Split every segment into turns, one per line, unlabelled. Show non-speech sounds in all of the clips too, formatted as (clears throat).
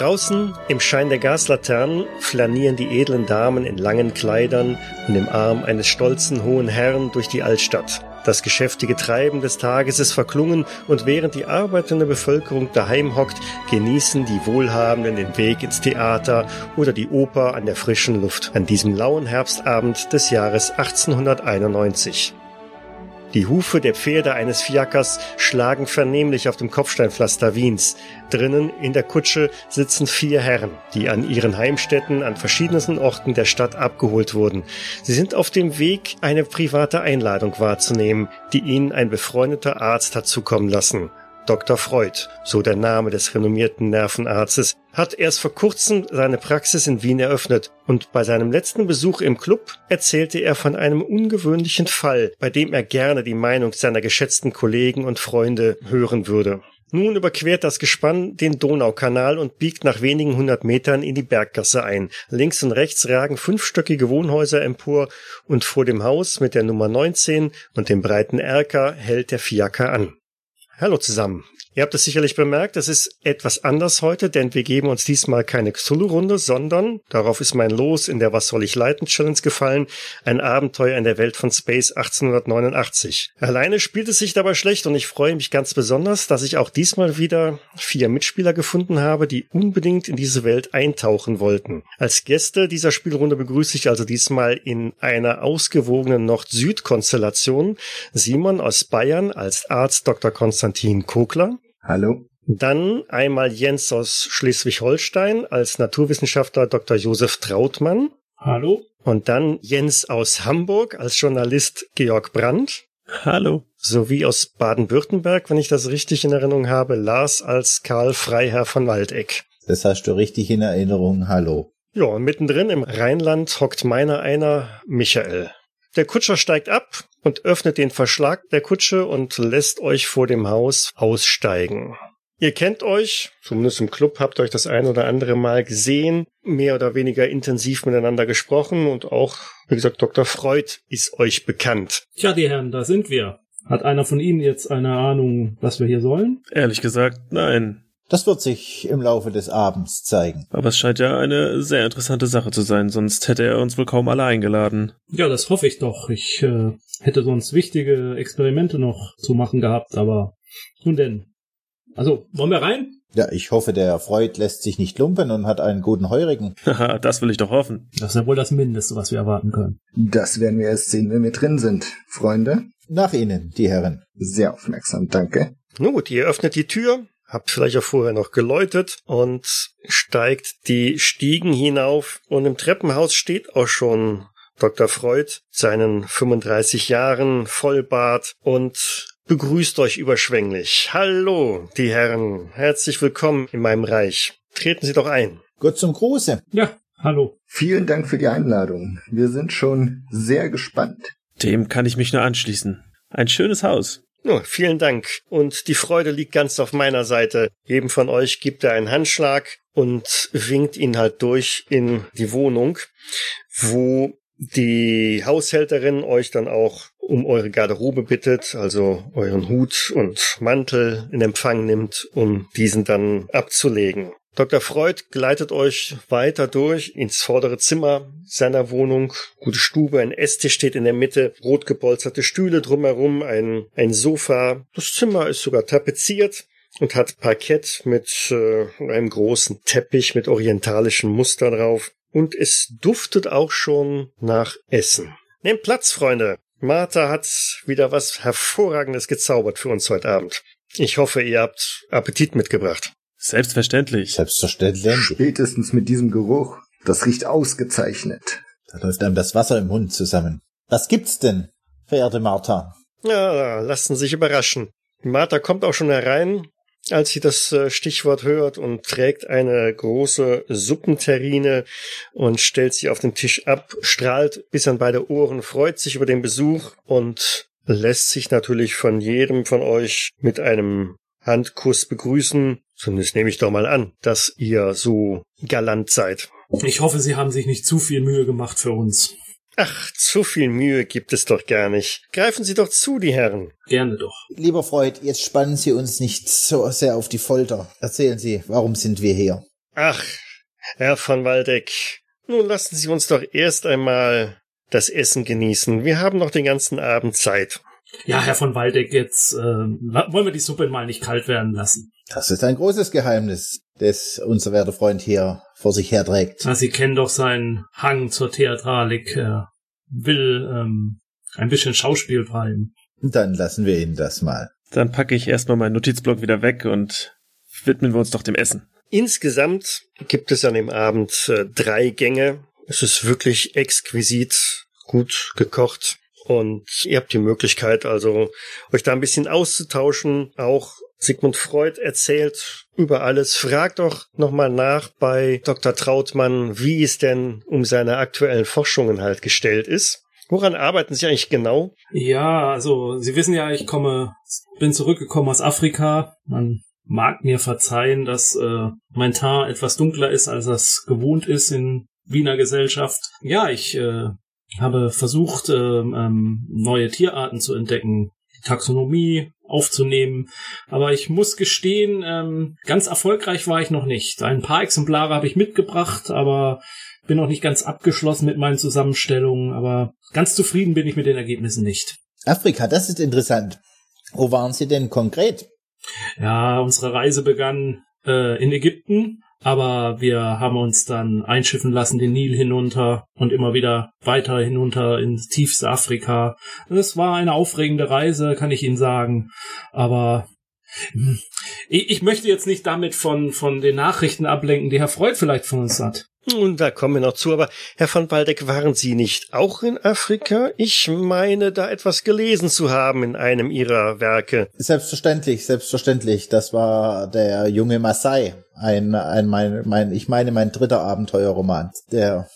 Draußen im Schein der Gaslaternen flanieren die edlen Damen in langen Kleidern und im Arm eines stolzen hohen Herrn durch die Altstadt. Das geschäftige Treiben des Tages ist verklungen und während die arbeitende Bevölkerung daheim hockt, genießen die Wohlhabenden den Weg ins Theater oder die Oper an der frischen Luft an diesem lauen Herbstabend des Jahres 1891. Die Hufe der Pferde eines Fiakers schlagen vernehmlich auf dem Kopfsteinpflaster Wiens. Drinnen in der Kutsche sitzen vier Herren, die an ihren Heimstätten an verschiedensten Orten der Stadt abgeholt wurden. Sie sind auf dem Weg, eine private Einladung wahrzunehmen, die ihnen ein befreundeter Arzt hat zukommen lassen. Dr. Freud, so der Name des renommierten Nervenarztes, hat erst vor kurzem seine Praxis in Wien eröffnet und bei seinem letzten Besuch im Club erzählte er von einem ungewöhnlichen Fall, bei dem er gerne die Meinung seiner geschätzten Kollegen und Freunde hören würde. Nun überquert das Gespann den Donaukanal und biegt nach wenigen hundert Metern in die Berggasse ein. Links und rechts ragen fünfstöckige Wohnhäuser empor und vor dem Haus mit der Nummer 19 und dem breiten Erker hält der Fiaker an. Hallo zusammen. Ihr habt es sicherlich bemerkt, es ist etwas anders heute, denn wir geben uns diesmal keine Cthulhu-Runde, sondern, darauf ist mein Los in der Was soll ich leiten Challenge gefallen, ein Abenteuer in der Welt von Space 1889. Alleine spielt es sich dabei schlecht und ich freue mich ganz besonders, dass ich auch diesmal wieder vier Mitspieler gefunden habe, die unbedingt in diese Welt eintauchen wollten. Als Gäste dieser Spielrunde begrüße ich also diesmal in einer ausgewogenen Nord-Süd-Konstellation Simon aus Bayern als Arzt Dr. Konstantin Kokler.
Hallo.
Dann einmal Jens aus Schleswig-Holstein als Naturwissenschaftler Dr. Josef Trautmann.
Hallo.
Und dann Jens aus Hamburg als Journalist Georg Brandt.
Hallo.
Sowie aus Baden-Württemberg, wenn ich das richtig in Erinnerung habe, Lars als Karl Freiherr von Waldeck.
Das hast du richtig in Erinnerung. Hallo.
Ja, und mittendrin im Rheinland hockt meiner einer Michael. Der Kutscher steigt ab und öffnet den Verschlag der Kutsche und lässt euch vor dem Haus aussteigen. Ihr kennt euch, zumindest im Club habt euch das ein oder andere Mal gesehen, mehr oder weniger intensiv miteinander gesprochen und auch, wie gesagt, Dr. Freud ist euch bekannt.
Tja, die Herren, da sind wir. Hat einer von Ihnen jetzt eine Ahnung, was wir hier sollen?
Ehrlich gesagt, nein.
Das wird sich im Laufe des Abends zeigen.
Aber es scheint ja eine sehr interessante Sache zu sein, sonst hätte er uns wohl kaum alle eingeladen.
Ja, das hoffe ich doch. Ich äh, hätte sonst wichtige Experimente noch zu machen gehabt, aber nun denn. Also, wollen wir rein?
Ja, ich hoffe, der Freud lässt sich nicht lumpen und hat einen guten Heurigen. (laughs)
Haha, das will ich doch hoffen.
Das ist ja wohl das Mindeste, was wir erwarten können.
Das werden wir erst sehen, wenn wir drin sind, Freunde.
Nach Ihnen, die Herren.
Sehr aufmerksam, danke.
Nun gut, ihr öffnet die Tür, habt vielleicht auch vorher noch geläutet und steigt die Stiegen hinauf und im Treppenhaus steht auch schon Dr. Freud, seinen 35 Jahren, Vollbart und begrüßt euch überschwänglich. Hallo, die Herren, herzlich willkommen in meinem Reich. Treten Sie doch ein.
Gut zum Gruße.
Ja, hallo.
Vielen Dank für die Einladung. Wir sind schon sehr gespannt.
Dem kann ich mich nur anschließen. Ein schönes Haus.
Oh, vielen Dank. Und die Freude liegt ganz auf meiner Seite. Jedem von euch gibt er einen Handschlag und winkt ihn halt durch in die Wohnung, wo die Haushälterin euch dann auch um eure Garderobe bittet, also euren Hut und Mantel in Empfang nimmt, um diesen dann abzulegen. Dr. Freud gleitet euch weiter durch ins vordere Zimmer seiner Wohnung. Gute Stube, ein Esstisch steht in der Mitte, rot gepolsterte Stühle drumherum, ein, ein Sofa. Das Zimmer ist sogar tapeziert und hat Parkett mit äh, einem großen Teppich mit orientalischen Muster drauf. Und es duftet auch schon nach Essen. Nehmt Platz, Freunde. Martha hat wieder was Hervorragendes gezaubert für uns heute Abend. Ich hoffe, ihr habt Appetit mitgebracht.
Selbstverständlich.
Selbstverständlich.
Spätestens mit diesem Geruch. Das riecht ausgezeichnet.
Da läuft einem das Wasser im Mund zusammen. Was gibt's denn, verehrte Martha?
Ja, lassen sich überraschen. Martha kommt auch schon herein, als sie das äh, Stichwort hört und trägt eine große Suppenterrine und stellt sie auf den Tisch ab, strahlt bis an beide Ohren, freut sich über den Besuch und lässt sich natürlich von jedem von euch mit einem Handkuss begrüßen. Zumindest nehme ich doch mal an, dass ihr so galant seid.
Ich hoffe, Sie haben sich nicht zu viel Mühe gemacht für uns.
Ach, zu viel Mühe gibt es doch gar nicht. Greifen Sie doch zu, die Herren.
Gerne doch.
Lieber Freud, jetzt spannen Sie uns nicht so sehr auf die Folter. Erzählen Sie, warum sind wir hier?
Ach, Herr von Waldeck, nun lassen Sie uns doch erst einmal das Essen genießen. Wir haben noch den ganzen Abend Zeit.
Ja, Herr von Waldeck, jetzt äh, wollen wir die Suppe mal nicht kalt werden lassen.
Das ist ein großes Geheimnis, das unser werter Freund hier vor sich herträgt.
Na, Sie kennen doch seinen Hang zur Theatralik. Er will ähm, ein bisschen Schauspiel treiben.
Dann lassen wir ihn das mal.
Dann packe ich erstmal meinen Notizblock wieder weg und widmen wir uns doch dem Essen.
Insgesamt gibt es an dem Abend äh, drei Gänge. Es ist wirklich exquisit gut gekocht. Und ihr habt die Möglichkeit, also euch da ein bisschen auszutauschen. Auch Sigmund Freud erzählt über alles. Fragt doch nochmal nach bei Dr. Trautmann, wie es denn um seine aktuellen Forschungen halt gestellt ist. Woran arbeiten Sie eigentlich genau?
Ja, also Sie wissen ja, ich komme, bin zurückgekommen aus Afrika. Man mag mir verzeihen, dass äh, mein Tar etwas dunkler ist, als das gewohnt ist in Wiener Gesellschaft. Ja, ich äh, habe versucht, ähm, ähm, neue Tierarten zu entdecken, Taxonomie aufzunehmen, aber ich muss gestehen, ähm, ganz erfolgreich war ich noch nicht. Ein paar Exemplare habe ich mitgebracht, aber bin noch nicht ganz abgeschlossen mit meinen Zusammenstellungen, aber ganz zufrieden bin ich mit den Ergebnissen nicht.
Afrika, das ist interessant. Wo waren Sie denn konkret?
Ja, unsere Reise begann äh, in Ägypten, aber wir haben uns dann einschiffen lassen den Nil hinunter und immer wieder weiter hinunter ins tiefste Afrika. Es war eine aufregende Reise, kann ich Ihnen sagen, aber hm, ich, ich möchte jetzt nicht damit von, von den Nachrichten ablenken, die Herr Freud vielleicht von uns hat.
Und da kommen wir noch zu, aber Herr von Waldeck, waren Sie nicht auch in Afrika? Ich meine, da etwas gelesen zu haben in einem Ihrer Werke.
Selbstverständlich, selbstverständlich. Das war der junge Masai. Ein, ein mein, mein, ich meine, mein dritter Abenteuerroman, der,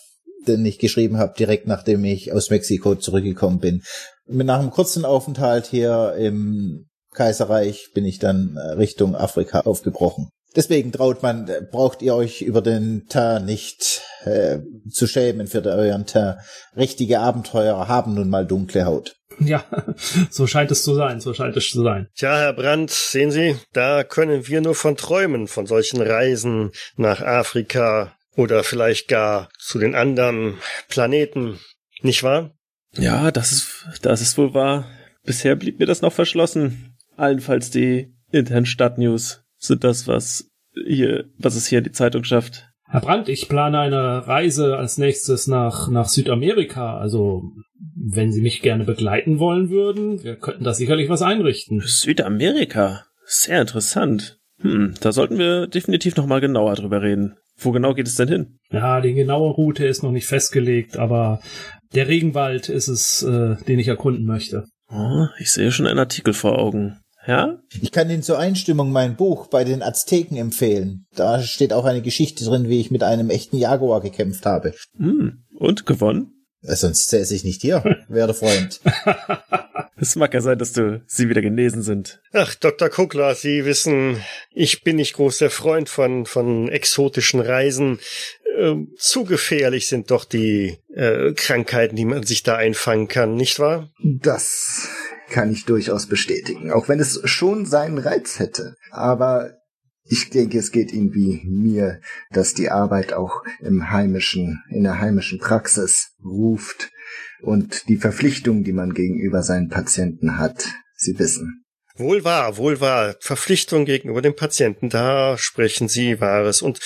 den ich geschrieben habe, direkt nachdem ich aus Mexiko zurückgekommen bin. Nach einem kurzen Aufenthalt hier im Kaiserreich bin ich dann Richtung Afrika aufgebrochen. Deswegen traut man, braucht ihr euch über den Teint nicht äh, zu schämen für euren Teint. Richtige Abenteurer haben nun mal dunkle Haut.
Ja, (laughs) so scheint es zu sein, so scheint es zu sein.
Tja, Herr Brandt, sehen Sie, da können wir nur von träumen, von solchen Reisen nach Afrika oder vielleicht gar zu den anderen Planeten, nicht wahr?
Ja, das ist, das ist wohl wahr. Bisher blieb mir das noch verschlossen. Allenfalls die internen Stadtnews sind das, was hier, was es hier in die Zeitung schafft.
Herr Brandt, ich plane eine Reise als nächstes nach, nach Südamerika. Also, wenn Sie mich gerne begleiten wollen würden, wir könnten da sicherlich was einrichten.
Südamerika? Sehr interessant. Hm, da sollten wir definitiv nochmal genauer drüber reden. Wo genau geht es denn hin?
Ja, die genaue Route ist noch nicht festgelegt, aber der Regenwald ist es, äh, den ich erkunden möchte.
Oh, ich sehe schon einen Artikel vor Augen. Ja?
Ich kann Ihnen zur Einstimmung mein Buch bei den Azteken empfehlen. Da steht auch eine Geschichte drin, wie ich mit einem echten Jaguar gekämpft habe.
Hm. Und gewonnen?
Sonst säße ich nicht hier, (laughs) werde Freund. (laughs)
es mag ja sein, dass du sie wieder genesen sind.
Ach, Dr. Kuckler, Sie wissen, ich bin nicht großer Freund von, von exotischen Reisen. Ähm, zu gefährlich sind doch die äh, Krankheiten, die man sich da einfangen kann, nicht wahr?
Das kann ich durchaus bestätigen, auch wenn es schon seinen Reiz hätte. Aber ich denke, es geht Ihnen wie mir, dass die Arbeit auch im heimischen, in der heimischen Praxis ruft und die Verpflichtung, die man gegenüber seinen Patienten hat, Sie wissen.
Wohl wahr, wohl wahr. Verpflichtung gegenüber dem Patienten, da sprechen Sie Wahres. Und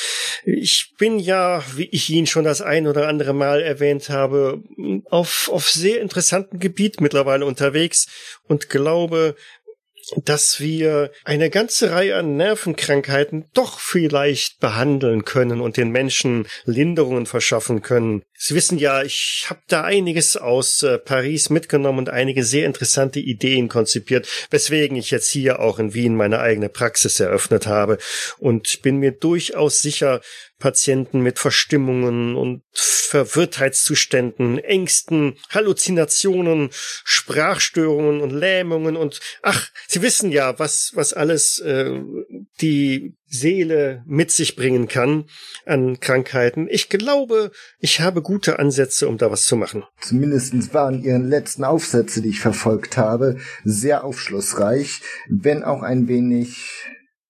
ich bin ja, wie ich Ihnen schon das ein oder andere Mal erwähnt habe, auf, auf sehr interessantem Gebiet mittlerweile unterwegs und glaube, dass wir eine ganze Reihe an Nervenkrankheiten doch vielleicht behandeln können und den Menschen Linderungen verschaffen können. Sie wissen ja, ich habe da einiges aus äh, Paris mitgenommen und einige sehr interessante Ideen konzipiert, weswegen ich jetzt hier auch in Wien meine eigene Praxis eröffnet habe und bin mir durchaus sicher, Patienten mit Verstimmungen und Verwirrtheitszuständen, Ängsten, Halluzinationen, Sprachstörungen und Lähmungen und ach, Sie wissen ja, was was alles äh, die Seele mit sich bringen kann an Krankheiten. Ich glaube, ich habe gute Ansätze, um da was zu machen.
Zumindest waren Ihre letzten Aufsätze, die ich verfolgt habe, sehr aufschlussreich, wenn auch ein wenig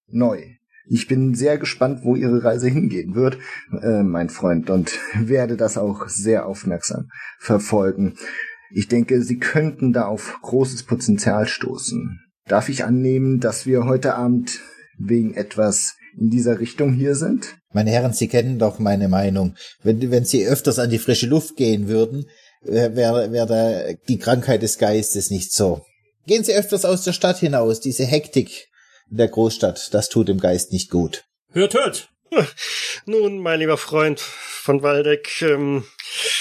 neu. Ich bin sehr gespannt, wo Ihre Reise hingehen wird, äh, mein Freund, und (laughs) werde das auch sehr aufmerksam verfolgen. Ich denke, Sie könnten da auf großes Potenzial stoßen. Darf ich annehmen, dass wir heute Abend wegen etwas in dieser Richtung hier sind?
Meine Herren, Sie kennen doch meine Meinung. Wenn, wenn Sie öfters an die frische Luft gehen würden, wäre wär da die Krankheit des Geistes nicht so. Gehen Sie öfters aus der Stadt hinaus. Diese Hektik in der Großstadt, das tut dem Geist nicht gut.
Hört, hört! (laughs)
Nun, mein lieber Freund von Waldeck, ähm,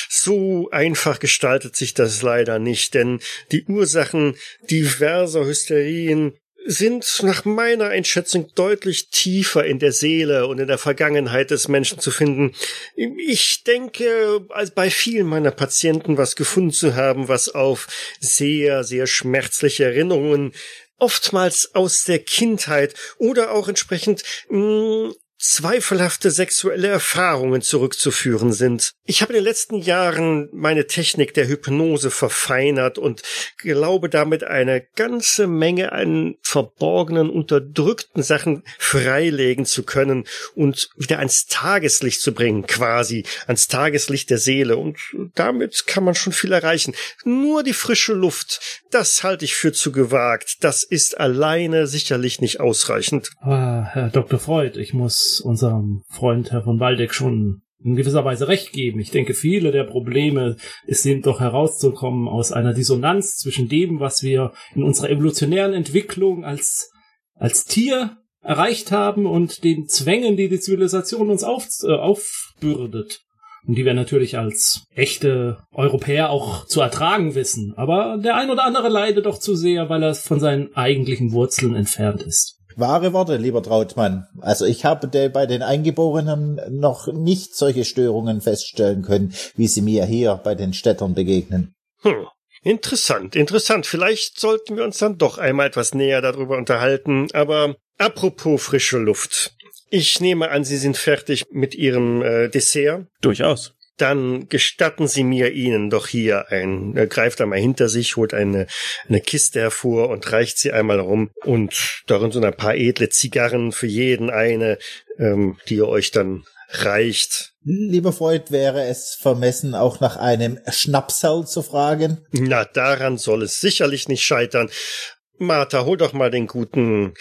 so einfach gestaltet sich das leider nicht, denn die Ursachen diverser Hysterien sind nach meiner Einschätzung deutlich tiefer in der Seele und in der Vergangenheit des Menschen zu finden. Ich denke, als bei vielen meiner Patienten was gefunden zu haben, was auf sehr, sehr schmerzliche Erinnerungen oftmals aus der Kindheit oder auch entsprechend mh, mm, zweifelhafte sexuelle Erfahrungen zurückzuführen sind. Ich habe in den letzten Jahren meine Technik der Hypnose verfeinert und glaube damit eine ganze Menge an verborgenen, unterdrückten Sachen freilegen zu können und wieder ans Tageslicht zu bringen, quasi ans Tageslicht der Seele. Und damit kann man schon viel erreichen. Nur die frische Luft, das halte ich für zu gewagt. Das ist alleine sicherlich nicht ausreichend.
Ah, Herr Dr. Freud, ich muss unserem Freund Herr von Waldeck schon in gewisser Weise recht geben. Ich denke, viele der Probleme es sind doch herauszukommen aus einer Dissonanz zwischen dem, was wir in unserer evolutionären Entwicklung als, als Tier erreicht haben und den Zwängen, die die Zivilisation uns auf, äh, aufbürdet. Und die wir natürlich als echte Europäer auch zu ertragen wissen. Aber der ein oder andere leidet doch zu sehr, weil er von seinen eigentlichen Wurzeln entfernt ist
wahre Worte, lieber Trautmann. Also ich habe bei den Eingeborenen noch nicht solche Störungen feststellen können, wie sie mir hier bei den Städtern begegnen.
Hm. Interessant, interessant. Vielleicht sollten wir uns dann doch einmal etwas näher darüber unterhalten. Aber apropos frische Luft. Ich nehme an, Sie sind fertig mit Ihrem äh, Dessert.
Durchaus
dann gestatten Sie mir Ihnen doch hier ein, er greift einmal hinter sich, holt eine, eine Kiste hervor und reicht sie einmal rum und darin sind ein paar edle Zigarren für jeden eine, ähm, die ihr euch dann reicht.
Lieber Freund, wäre es vermessen, auch nach einem Schnapsal zu fragen?
Na, daran soll es sicherlich nicht scheitern. Martha, hol doch mal den guten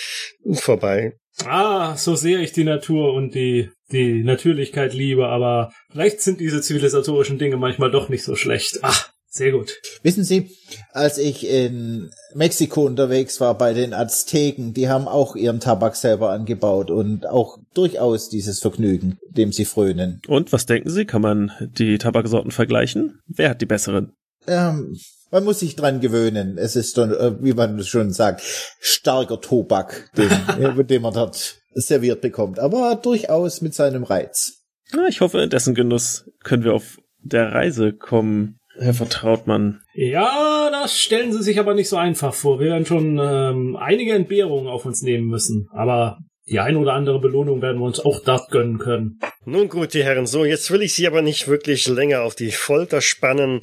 vorbei.
Ah, so sehr ich die Natur und die, die Natürlichkeit liebe, aber vielleicht sind diese zivilisatorischen Dinge manchmal doch nicht so schlecht. Ach, sehr gut.
Wissen Sie, als ich in Mexiko unterwegs war bei den Azteken, die haben auch ihren Tabak selber angebaut und auch durchaus dieses Vergnügen, dem sie frönen.
Und was denken Sie, kann man die Tabaksorten vergleichen? Wer hat die besseren?
Ähm, man muss sich dran gewöhnen. Es ist dann, äh, wie man schon sagt, starker Tobak, den, (laughs) den man dort serviert bekommt, aber durchaus mit seinem Reiz.
Ich hoffe, in dessen Genuss können wir auf der Reise kommen. Herr Vertrautmann.
Ja, das stellen Sie sich aber nicht so einfach vor. Wir werden schon ähm, einige Entbehrungen auf uns nehmen müssen. Aber die ein oder andere Belohnung werden wir uns auch dort gönnen können.
Nun gut, die Herren, so, jetzt will ich Sie aber nicht wirklich länger auf die Folter spannen.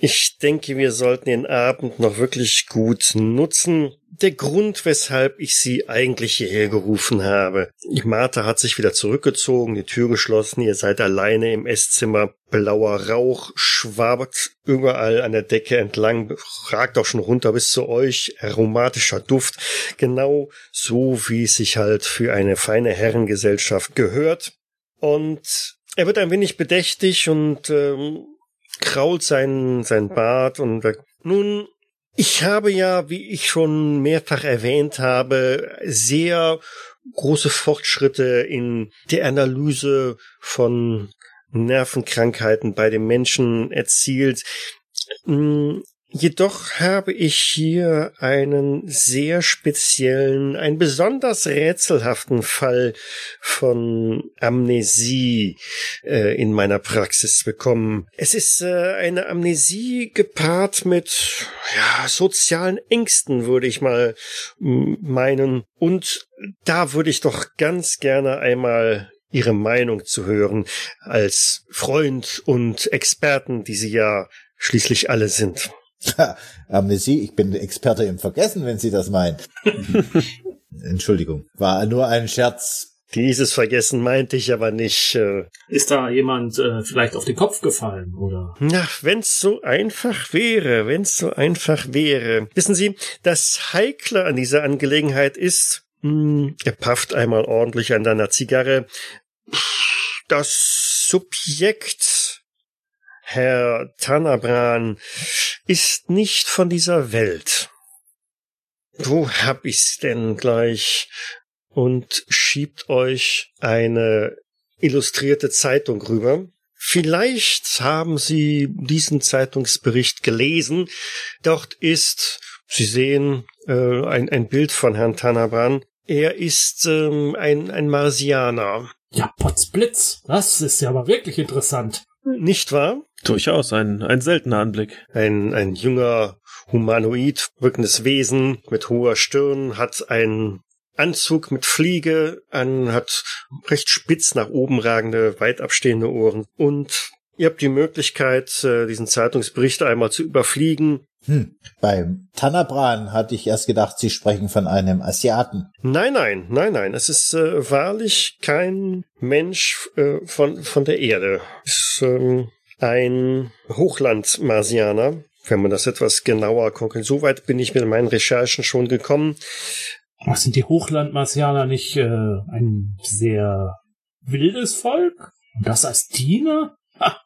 Ich denke, wir sollten den Abend noch wirklich gut nutzen. Der Grund, weshalb ich Sie eigentlich hierher gerufen habe. Martha hat sich wieder zurückgezogen, die Tür geschlossen, ihr seid alleine im Esszimmer. Blauer Rauch schwabert überall an der Decke entlang, ragt auch schon runter bis zu euch, aromatischer Duft, genau so wie es sich halt für eine feine Herrengesellschaft gehört. Und er wird ein wenig bedächtig und ähm, krault sein, sein Bart und sagt, nun, ich habe ja, wie ich schon mehrfach erwähnt habe, sehr große Fortschritte in der Analyse von Nervenkrankheiten bei den Menschen erzielt. Jedoch habe ich hier einen sehr speziellen, einen besonders rätselhaften Fall von Amnesie äh, in meiner Praxis bekommen. Es ist äh, eine Amnesie gepaart mit ja, sozialen Ängsten, würde ich mal meinen. Und da würde ich doch ganz gerne einmal Ihre Meinung zu hören als Freund und Experten, die Sie ja schließlich alle sind. (laughs)
Amnesie, ich bin Experte im Vergessen, wenn Sie das meinen. (laughs) Entschuldigung, war nur ein Scherz.
Dieses Vergessen meinte ich aber nicht. Äh,
Ist da jemand äh, vielleicht auf den Kopf gefallen oder?
Na, wenn's so einfach wäre, wenn's so einfach wäre. Wissen Sie, das Heikle an dieser Angelegenheit ist, hm, er pafft einmal ordentlich an deiner Zigarre, das Subjekt, Herr Tanabran, ist nicht von dieser Welt. Wo hab ich's denn gleich? Und schiebt euch eine illustrierte Zeitung rüber. Vielleicht haben Sie diesen Zeitungsbericht gelesen. Dort ist, Sie sehen, äh, ein, ein Bild von Herrn Tanabran. Er ist ähm, ein, ein Marsianer.
Ja, Potzblitz. Das ist ja aber wirklich interessant.
Nicht wahr?
Durchaus ein, ein seltener Anblick.
Ein, ein junger, humanoid wirkendes Wesen mit hoher Stirn, hat einen Anzug mit Fliege an, hat recht spitz nach oben ragende, weit abstehende Ohren. Und ihr habt die Möglichkeit, äh, diesen Zeitungsbericht einmal zu überfliegen.
Hm. Beim Tanabran hatte ich erst gedacht, Sie sprechen von einem Asiaten.
Nein, nein, nein, nein. Es ist äh, wahrlich kein Mensch äh, von, von der Erde. Es ist ähm, ein Hochlandmarsianer, wenn man das etwas genauer guckt. So weit bin ich mit meinen Recherchen schon gekommen.
Was sind die Hochlandmarsianer nicht äh, ein sehr wildes Volk? Und das als Diener? Ha,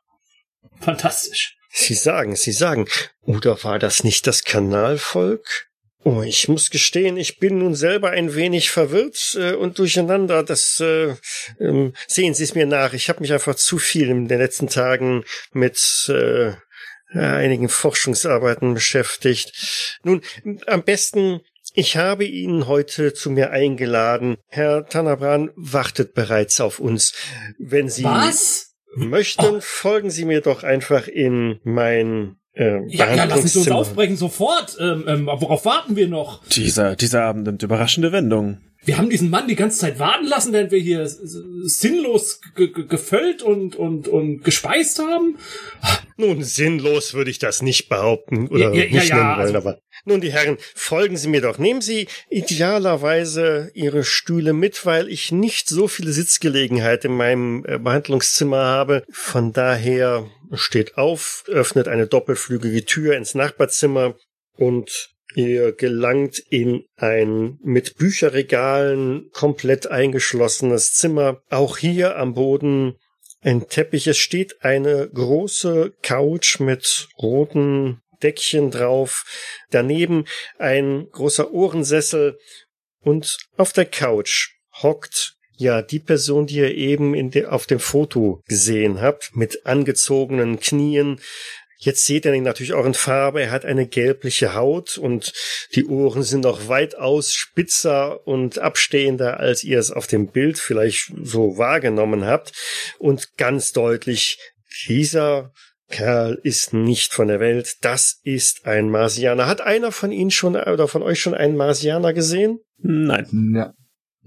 fantastisch.
Sie sagen, Sie sagen. Oder war das nicht das Kanalvolk? Oh, ich muss gestehen, ich bin nun selber ein wenig verwirrt äh, und durcheinander. Das äh, ähm, sehen Sie es mir nach. Ich habe mich einfach zu viel in den letzten Tagen mit äh, einigen Forschungsarbeiten beschäftigt. Nun, am besten, ich habe ihn heute zu mir eingeladen. Herr Tanabran wartet bereits auf uns. Wenn Sie
Was?
Möchten, folgen Sie mir doch einfach in mein äh,
Ja, ja, lassen Sie uns aufbrechen sofort. Ähm, ähm, worauf warten wir noch?
Dieser, dieser Abend nimmt überraschende Wendungen.
Wir haben diesen Mann die ganze Zeit warten lassen, während wir hier sinnlos ge- ge- gefüllt und, und, und gespeist haben.
Nun, sinnlos würde ich das nicht behaupten oder
Ja, ja,
nicht
ja,
nennen wollen,
also-
aber nun, die Herren, folgen Sie mir doch. Nehmen Sie idealerweise Ihre Stühle mit, weil ich nicht so viele Sitzgelegenheit in meinem äh, Behandlungszimmer habe. Von daher steht auf, öffnet eine doppelflügige Tür ins Nachbarzimmer und Ihr gelangt in ein mit Bücherregalen komplett eingeschlossenes Zimmer. Auch hier am Boden ein Teppich. Es steht eine große Couch mit roten Deckchen drauf. Daneben ein großer Ohrensessel. Und auf der Couch hockt ja die Person, die ihr eben in de auf dem Foto gesehen habt, mit angezogenen Knien. Jetzt seht ihr ihn natürlich auch in Farbe. Er hat eine gelbliche Haut und die Ohren sind noch weitaus spitzer und abstehender, als ihr es auf dem Bild vielleicht so wahrgenommen habt. Und ganz deutlich, dieser Kerl ist nicht von der Welt. Das ist ein Marsianer. Hat einer von Ihnen schon oder von euch schon einen Marsianer gesehen?
Nein.
Ja.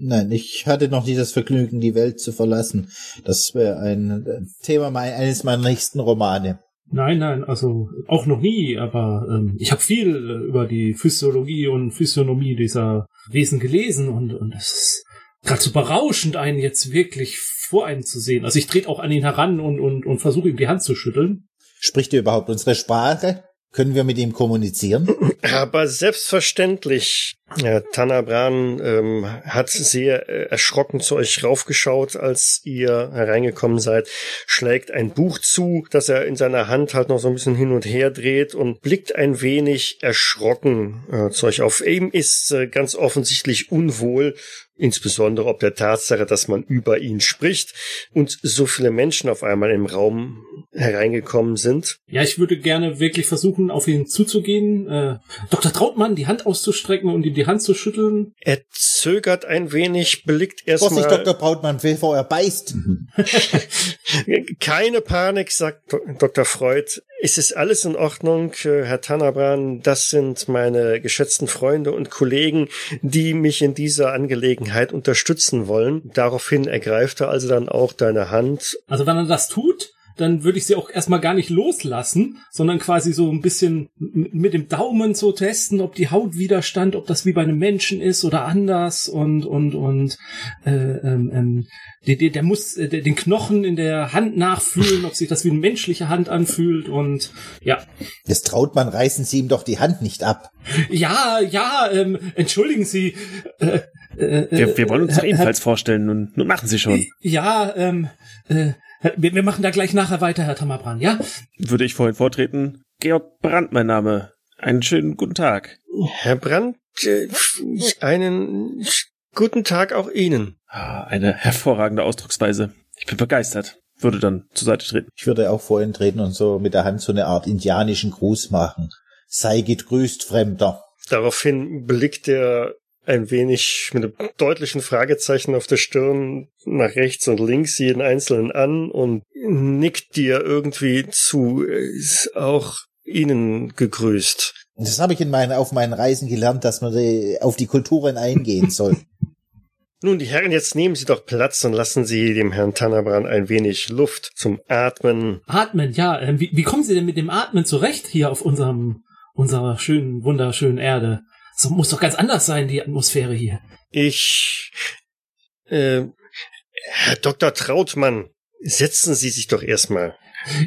Nein, ich hatte noch nie das Vergnügen, die Welt zu verlassen. Das wäre ein äh, Thema mein, eines meiner nächsten Romane.
Nein, nein, also auch noch nie, aber ähm, ich habe viel äh, über die Physiologie und Physiognomie dieser Wesen gelesen und, und es ist gerade so berauschend, einen jetzt wirklich vor einem zu sehen. Also ich trete auch an ihn heran und, und, und versuche ihm die Hand zu schütteln.
Spricht er überhaupt unsere Sprache? Können wir mit ihm kommunizieren?
Aber selbstverständlich. Ja, Tanabran ähm, hat sehr äh, erschrocken zu euch raufgeschaut, als ihr hereingekommen seid, schlägt ein Buch zu, das er in seiner Hand halt noch so ein bisschen hin und her dreht und blickt ein wenig erschrocken äh, zu euch auf. Ihm ist äh, ganz offensichtlich unwohl, insbesondere ob der Tatsache, dass man über ihn spricht und so viele Menschen auf einmal im Raum hereingekommen sind.
Ja, ich würde gerne wirklich versuchen, auf ihn zuzugehen, äh, Dr. Trautmann die Hand auszustrecken und ihm die Hand zu schütteln.
Er zögert ein wenig, blickt
Vorsicht,
erstmal.
Dr. Brautmann, bevor er beißt. (laughs)
Keine Panik, sagt Dr. Freud. Es ist alles in Ordnung, äh, Herr Tanabran. Das sind meine geschätzten Freunde und Kollegen, die mich in dieser Angelegenheit unterstützen wollen. Daraufhin ergreift er also dann auch deine Hand.
Also wenn er das tut, dann würde ich sie auch erstmal gar nicht loslassen, sondern quasi so ein bisschen mit dem Daumen so testen, ob die Hautwiderstand, ob das wie bei einem Menschen ist oder anders und und und äh, ähm, ähm, der, der, der muss äh, den Knochen in der Hand nachfühlen, ob sich das wie eine menschliche Hand anfühlt und ja.
Das traut man, reißen Sie ihm doch die Hand nicht ab.
Ja, ja, ähm, entschuldigen Sie. Äh,
äh, wir, wir wollen uns doch ebenfalls vorstellen. Nun, nun machen Sie schon.
Ja, ähm, äh, wir, wir machen da gleich nachher weiter, Herr Tamabran, ja?
Würde ich vorhin vortreten. Georg Brandt, mein Name. Einen schönen guten Tag.
Herr Brandt, äh, einen guten Tag auch Ihnen.
Ah, eine hervorragende Ausdrucksweise. Ich bin begeistert. Würde dann zur Seite treten.
Ich würde auch vorhin treten und so mit der Hand so eine Art indianischen Gruß machen. Sei gegrüßt, Fremder.
Daraufhin blickt er ein wenig mit einem deutlichen Fragezeichen auf der Stirn nach rechts und links jeden Einzelnen an und nickt dir irgendwie zu. Ist auch Ihnen gegrüßt.
Das habe ich in meinen, auf meinen Reisen gelernt, dass man die, auf die Kulturen eingehen soll. (laughs)
Nun, die Herren, jetzt nehmen Sie doch Platz und lassen Sie dem Herrn Tannerbran ein wenig Luft zum Atmen.
Atmen, ja. Äh, wie, wie kommen Sie denn mit dem Atmen zurecht hier auf unserem, unserer schönen, wunderschönen Erde? Das muss doch ganz anders sein, die Atmosphäre hier.
Ich, äh, Herr Dr. Trautmann, setzen Sie sich doch erstmal.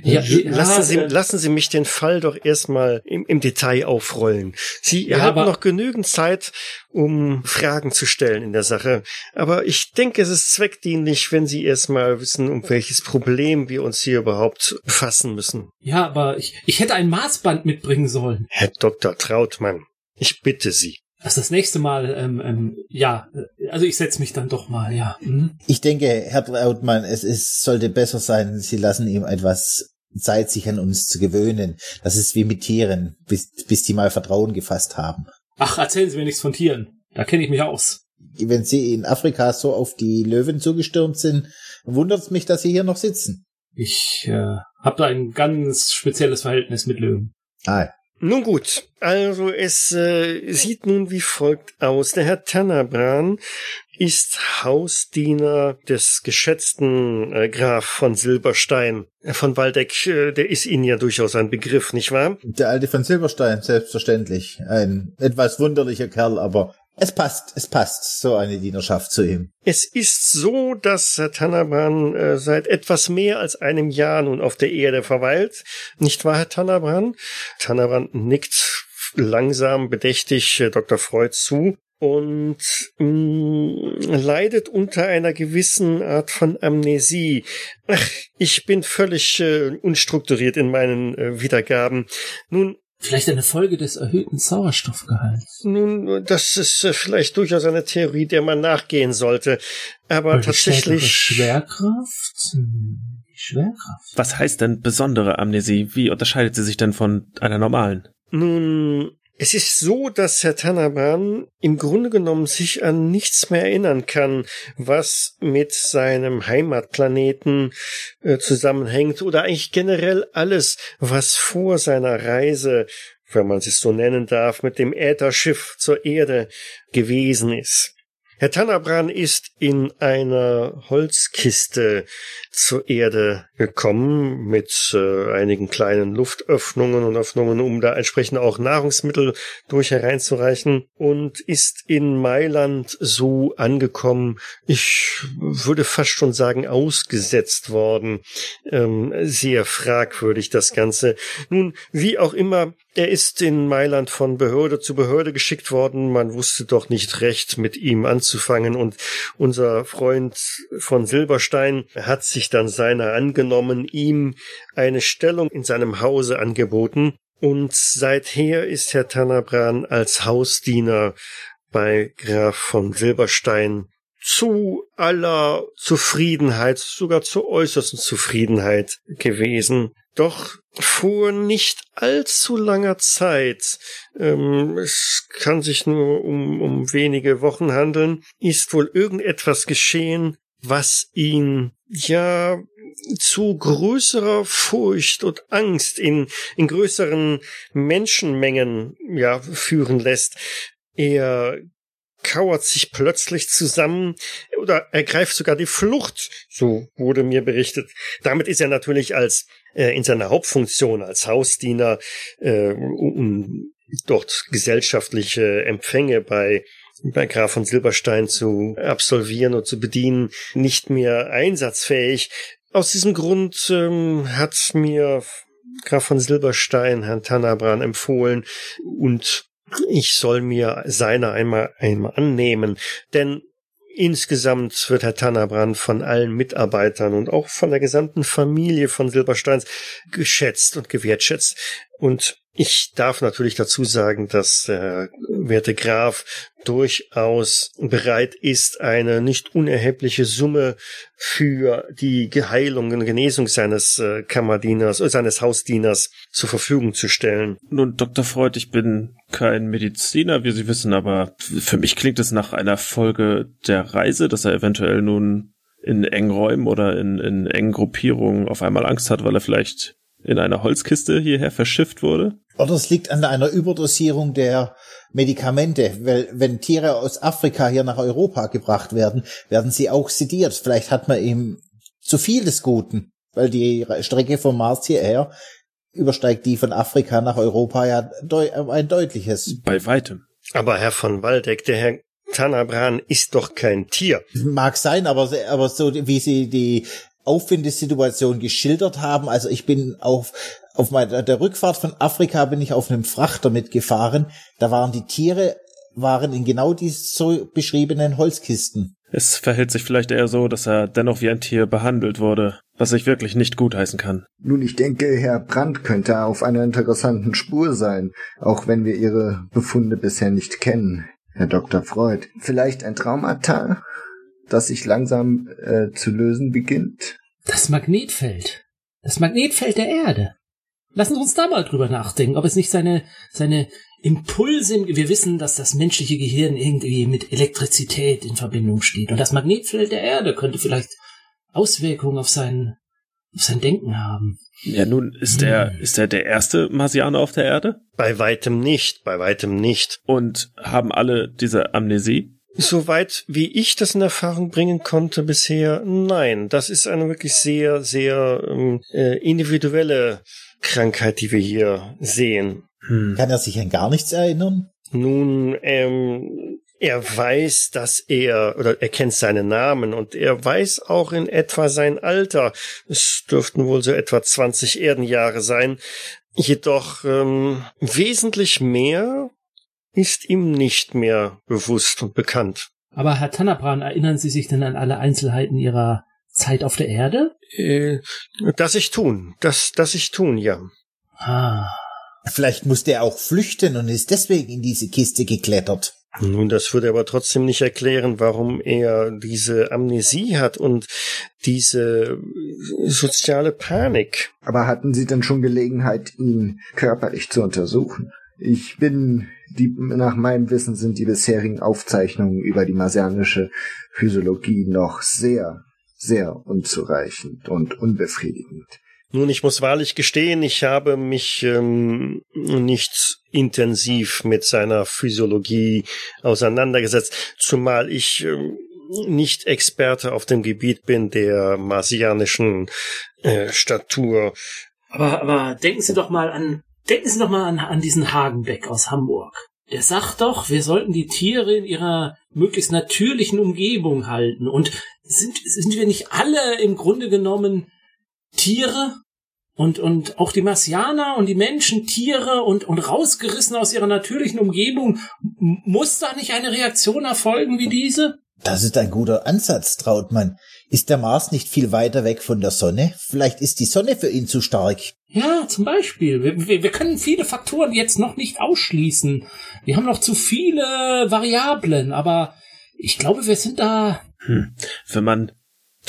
Ja, lassen, Sie, äh, lassen Sie mich den Fall doch erstmal im, im Detail aufrollen. Sie ja, haben noch genügend Zeit, um Fragen zu stellen in der Sache. Aber ich denke, es ist zweckdienlich, wenn Sie erstmal wissen, um welches Problem wir uns hier überhaupt befassen müssen.
Ja, aber ich, ich hätte ein Maßband mitbringen sollen.
Herr Dr. Trautmann, ich bitte Sie.
Das das nächste Mal, ähm, ähm, ja, also ich setze mich dann doch mal, ja. Mhm.
Ich denke, Herr Trautmann, es ist, sollte besser sein, Sie lassen ihm etwas Zeit, sich an uns zu gewöhnen. Das ist wie mit Tieren, bis, bis die mal Vertrauen gefasst haben.
Ach, erzählen Sie mir nichts von Tieren. Da kenne ich mich aus.
Wenn Sie in Afrika so auf die Löwen zugestürmt sind, wundert es mich, dass Sie hier noch sitzen.
Ich äh, habe da ein ganz spezielles Verhältnis mit Löwen.
Ah,
nun gut, also es äh, sieht nun wie folgt aus. Der Herr Tannabran ist Hausdiener des geschätzten äh, Graf von Silberstein. Von Waldeck, äh, der ist Ihnen ja durchaus ein Begriff, nicht wahr?
Der alte von Silberstein, selbstverständlich. Ein etwas wunderlicher Kerl, aber es passt, es passt, so eine Dienerschaft zu ihm.
Es ist so, dass Herr Tanabran äh, seit etwas mehr als einem Jahr nun auf der Erde verweilt. Nicht wahr, Herr Tanabran? Tanabran nickt langsam, bedächtig äh, Dr. Freud zu und mh, mm, leidet unter einer gewissen Art von Amnesie. Ach, ich bin völlig äh, unstrukturiert in meinen äh, Wiedergaben. Nun,
Vielleicht eine Folge des erhöhten Sauerstoffgehalts.
Nun, das ist äh, vielleicht durchaus eine Theorie, der man nachgehen sollte. Aber Oder tatsächlich.
Schwerkraft? Hm, Schwerkraft.
Was heißt denn besondere Amnesie? Wie unterscheidet sie sich denn von einer normalen?
Nun, es ist so, dass Herr Tanaban im Grunde genommen sich an nichts mehr erinnern kann, was mit seinem Heimatplaneten äh, zusammenhängt oder eigentlich generell alles, was vor seiner Reise, wenn man es so nennen darf, mit dem Ätherschiff zur Erde gewesen ist. Herr Tannabran ist in einer Holzkiste zur Erde gekommen mit äh, einigen kleinen Luftöffnungen und Öffnungen, um da entsprechend auch Nahrungsmittel durch hereinzureichen und ist in Mailand so angekommen, ich würde fast schon sagen, ausgesetzt worden. Ähm, sehr fragwürdig das Ganze. Nun, wie auch immer, er ist in Mailand von Behörde zu Behörde geschickt worden. Man wusste doch nicht recht, mit ihm anzufangen. Und unser Freund von Silberstein hat sich dann seiner angenommen, ihm eine Stellung in seinem Hause angeboten. Und seither ist Herr Tannabran als Hausdiener bei Graf von Silberstein zu aller Zufriedenheit, sogar zur äußersten Zufriedenheit gewesen. Doch vor nicht allzu langer Zeit, ähm, es kann sich nur um, um wenige Wochen handeln, ist wohl irgendetwas geschehen, was ihn ja zu größerer Furcht und Angst in, in größeren Menschenmengen ja führen lässt. Er kauert sich plötzlich zusammen oder ergreift sogar die Flucht, so wurde mir berichtet. Damit ist er natürlich als äh, in seiner Hauptfunktion als Hausdiener äh, um dort gesellschaftliche Empfänge bei bei Graf von Silberstein zu absolvieren und zu bedienen, nicht mehr einsatzfähig. Aus diesem Grund ähm, hat mir Graf von Silberstein Herrn Tannabran empfohlen und ich soll mir seiner einmal, einmal annehmen, denn Insgesamt wird Herr Tannerbrand von allen Mitarbeitern und auch von der gesamten Familie von Silbersteins geschätzt und gewertschätzt. Und ich darf natürlich dazu sagen, dass der werte Graf durchaus bereit ist, eine nicht unerhebliche Summe für die Geheilung und Genesung seines äh, Kammerdieners, äh, seines Hausdieners zur Verfügung zu stellen.
Nun, Dr. Freud, ich bin kein Mediziner, wie Sie wissen, aber für mich klingt es nach einer Folge der Reise, dass er eventuell nun in engen Räumen oder in, in engen Gruppierungen auf einmal Angst hat, weil er vielleicht in einer Holzkiste hierher verschifft wurde?
Oder es liegt an einer Überdosierung der Medikamente, weil wenn Tiere aus Afrika hier nach Europa gebracht werden, werden sie auch sediert. Vielleicht hat man ihm zu viel des Guten, weil die Strecke vom Mars hierher übersteigt die von Afrika nach Europa ja ein deutliches.
Bei weitem.
Aber Herr von Waldeck, der Herr Tanabran ist doch kein Tier.
Mag sein, aber, aber so wie Sie die Aufwindesituation geschildert haben. Also ich bin auf, auf meiner, der Rückfahrt von Afrika bin ich auf einem Frachter mitgefahren. Da waren die Tiere, waren in genau die so beschriebenen Holzkisten.
Es verhält sich vielleicht eher so, dass er dennoch wie ein Tier behandelt wurde, was ich wirklich nicht gutheißen kann.
Nun, ich denke, Herr Brandt könnte auf einer interessanten Spur sein, auch wenn wir Ihre Befunde bisher nicht kennen, Herr Dr. Freud. Vielleicht ein Traumata? Das sich langsam äh, zu lösen beginnt?
Das Magnetfeld. Das Magnetfeld der Erde. Lassen Sie uns da mal drüber nachdenken, ob es nicht seine, seine Impulse, wir wissen, dass das menschliche Gehirn irgendwie mit Elektrizität in Verbindung steht. Und das Magnetfeld der Erde könnte vielleicht Auswirkungen auf sein, auf sein Denken haben.
Ja, nun ist er, hm. ist er der erste Marsianer auf der Erde?
Bei weitem nicht, bei weitem nicht.
Und haben alle diese Amnesie?
Soweit wie ich das in Erfahrung bringen konnte bisher, nein. Das ist eine wirklich sehr, sehr ähm, äh, individuelle Krankheit, die wir hier sehen.
Hm. Kann er sich an gar nichts erinnern?
Nun, ähm, er weiß, dass er, oder er kennt seinen Namen und er weiß auch in etwa sein Alter. Es dürften wohl so etwa 20 Erdenjahre sein. Jedoch ähm, wesentlich mehr ist ihm nicht mehr bewusst und bekannt.
Aber Herr Tannabran, erinnern Sie sich denn an alle Einzelheiten Ihrer Zeit auf der Erde?
Äh, das ich tun, das, das ich tun, ja.
Ah. Vielleicht musste er auch flüchten und ist deswegen in diese Kiste geklettert.
Nun, das würde aber trotzdem nicht erklären, warum er diese Amnesie hat und diese soziale Panik.
Aber hatten Sie denn schon Gelegenheit, ihn körperlich zu untersuchen? Ich bin die, nach meinem Wissen sind die bisherigen Aufzeichnungen über die marsianische Physiologie noch sehr, sehr unzureichend und unbefriedigend.
Nun, ich muss wahrlich gestehen, ich habe mich ähm, nicht intensiv mit seiner Physiologie auseinandergesetzt, zumal ich ähm, nicht Experte auf dem Gebiet bin der marsianischen äh, Statur.
Aber, aber denken Sie doch mal an Denken Sie doch mal an, an diesen Hagenbeck aus Hamburg. Der sagt doch, wir sollten die Tiere in ihrer möglichst natürlichen Umgebung halten. Und sind, sind wir nicht alle im Grunde genommen Tiere? Und, und auch die Marsianer und die Menschen, Tiere und, und rausgerissen aus ihrer natürlichen Umgebung. Muss da nicht eine Reaktion erfolgen wie diese?
Das ist ein guter Ansatz, Trautmann. Ist der Mars nicht viel weiter weg von der Sonne? Vielleicht ist die Sonne für ihn zu stark.
Ja, zum Beispiel. Wir, wir, wir können viele Faktoren jetzt noch nicht ausschließen. Wir haben noch zu viele Variablen, aber ich glaube, wir sind da.
Hm. Wenn man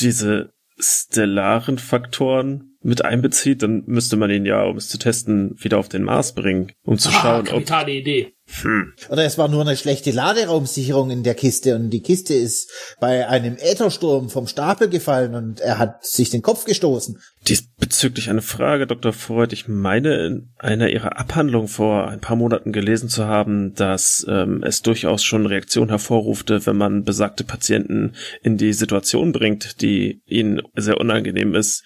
diese stellaren Faktoren mit einbezieht, dann müsste man ihn ja, um es zu testen, wieder auf den Mars bringen, um zu
ah,
schauen, ob.
Idee.
Hm.
Oder es war nur eine schlechte Laderaumsicherung in der Kiste und die Kiste ist bei einem Äthersturm vom Stapel gefallen und er hat sich den Kopf gestoßen.
Diesbezüglich eine Frage, Dr. Freud. Ich meine, in einer Ihrer Abhandlungen vor ein paar Monaten gelesen zu haben, dass ähm, es durchaus schon Reaktionen hervorrufte, wenn man besagte Patienten in die Situation bringt, die ihnen sehr unangenehm ist.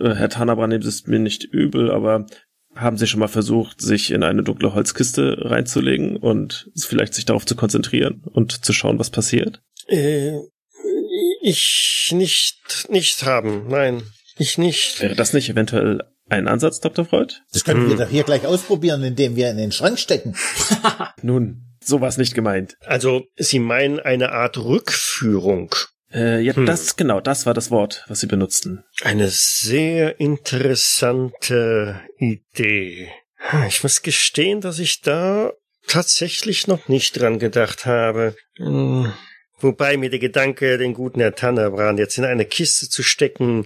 Äh, Herr Tannerbrand, nehmen Sie es mir nicht übel, aber haben Sie schon mal versucht, sich in eine dunkle Holzkiste reinzulegen und vielleicht sich darauf zu konzentrieren und zu schauen, was passiert?
Äh, ich nicht, nicht haben, nein. Ich nicht.
Wäre das nicht eventuell ein Ansatz, Dr. Freud?
Das können
Hm.
wir doch hier gleich ausprobieren, indem wir in den Schrank stecken. (laughs)
Nun, so war es nicht gemeint.
Also, Sie meinen eine Art Rückführung.
Äh, ja,
Hm.
das, genau, das war das Wort, was Sie benutzten.
Eine sehr interessante Idee. Ich muss gestehen, dass ich da tatsächlich noch nicht dran gedacht habe. Hm, Wobei mir der Gedanke, den guten Herr Tannerbrand jetzt in eine Kiste zu stecken,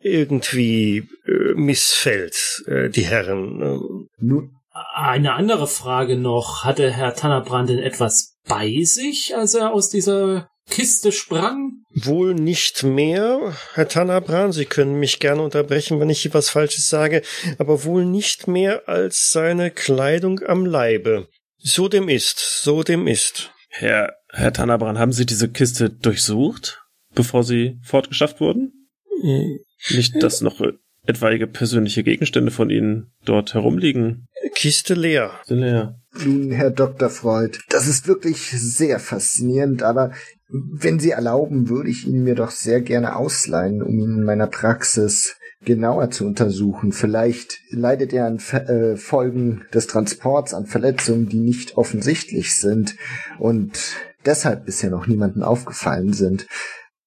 irgendwie äh, missfällt, äh, die Herren. Ähm,
Nun,
Eine andere Frage noch. Hatte Herr Tannerbrand denn etwas bei sich, als er aus dieser Kiste sprang?
Wohl nicht mehr, Herr Tannerbrand. Sie können mich gerne unterbrechen, wenn ich hier was Falsches sage, aber wohl nicht mehr als seine Kleidung am Leibe. So dem ist, so dem ist.
Herr, Herr Tannerbrand, haben Sie diese Kiste durchsucht, bevor Sie fortgeschafft wurden?
Hm,
Nicht, dass noch äh, etwaige persönliche Gegenstände von Ihnen dort herumliegen?
Kiste leer.
Sind leer.
nun, Herr Dr. Freud, das ist wirklich sehr faszinierend, aber wenn Sie erlauben, würde ich ihn mir doch sehr gerne ausleihen, um ihn in meiner Praxis genauer zu untersuchen. Vielleicht leidet er an äh, Folgen des Transports, an Verletzungen, die nicht offensichtlich sind und deshalb bisher noch niemandem aufgefallen sind.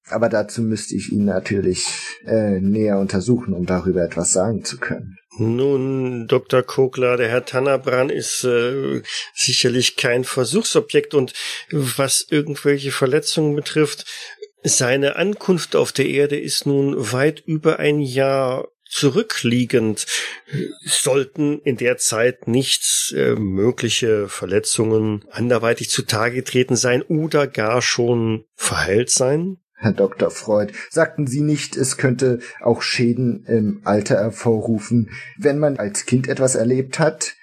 Aber dazu müsste ich ihn natürlich äh, näher untersuchen, um darüber etwas sagen zu können.
Nun, Dr. Kogler, der Herr Tannerbrand ist äh, sicherlich kein Versuchsobjekt und was irgendwelche Verletzungen betrifft, seine Ankunft auf der Erde ist nun weit über ein Jahr zurückliegend. Sollten in der Zeit nicht äh, mögliche Verletzungen anderweitig zutage getreten sein oder gar schon verheilt sein?
Herr Dr. Freud, sagten Sie nicht, es könnte auch Schäden im Alter hervorrufen, wenn man als Kind etwas erlebt hat?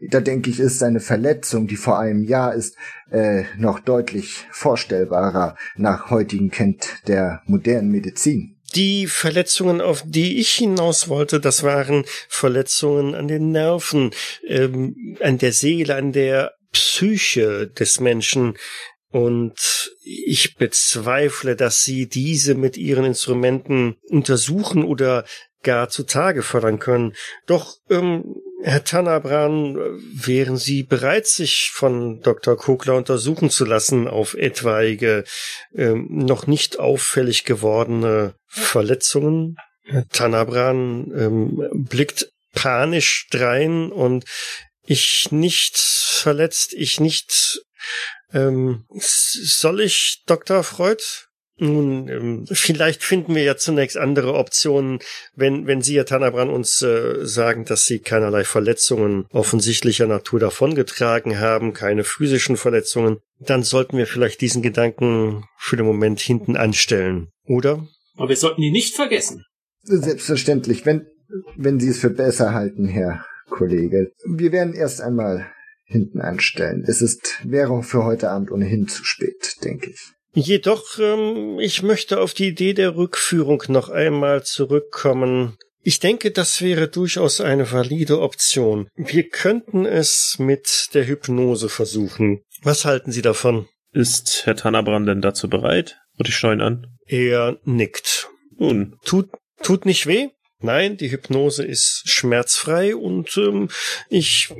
Da denke ich, ist eine Verletzung, die vor einem Jahr ist, äh, noch deutlich vorstellbarer nach heutigem Kennt der modernen Medizin.
Die Verletzungen, auf die ich hinaus wollte, das waren Verletzungen an den Nerven, ähm, an der Seele, an der Psyche des Menschen. Und ich bezweifle, dass Sie diese mit Ihren Instrumenten untersuchen oder gar zutage fördern können. Doch, ähm, Herr Tannabran, wären Sie bereit, sich von Dr. Kogler untersuchen zu lassen auf etwaige ähm, noch nicht auffällig gewordene Verletzungen? Herr Tannabran ähm, blickt panisch drein und ich nicht verletzt, ich nicht. Ähm, soll ich, Dr. Freud? Nun, ähm, vielleicht finden wir ja zunächst andere Optionen, wenn, wenn Sie, Herr Tannerbrand, uns äh, sagen, dass Sie keinerlei Verletzungen offensichtlicher Natur davongetragen haben, keine physischen Verletzungen, dann sollten wir vielleicht diesen Gedanken für den Moment hinten anstellen, oder?
Aber wir sollten die nicht vergessen.
Selbstverständlich, wenn, wenn Sie es für besser halten, Herr Kollege. Wir werden erst einmal hinten anstellen. Es ist, wäre für heute Abend ohnehin zu spät, denke ich.
Jedoch, ähm, ich möchte auf die Idee der Rückführung noch einmal zurückkommen. Ich denke, das wäre durchaus eine valide Option. Wir könnten es mit der Hypnose versuchen. Was halten Sie davon?
Ist Herr Tannerbrand denn dazu bereit? Und ich schaue ihn an.
Er nickt.
Nun,
Tut, tut nicht weh? Nein, die Hypnose ist schmerzfrei und ähm, ich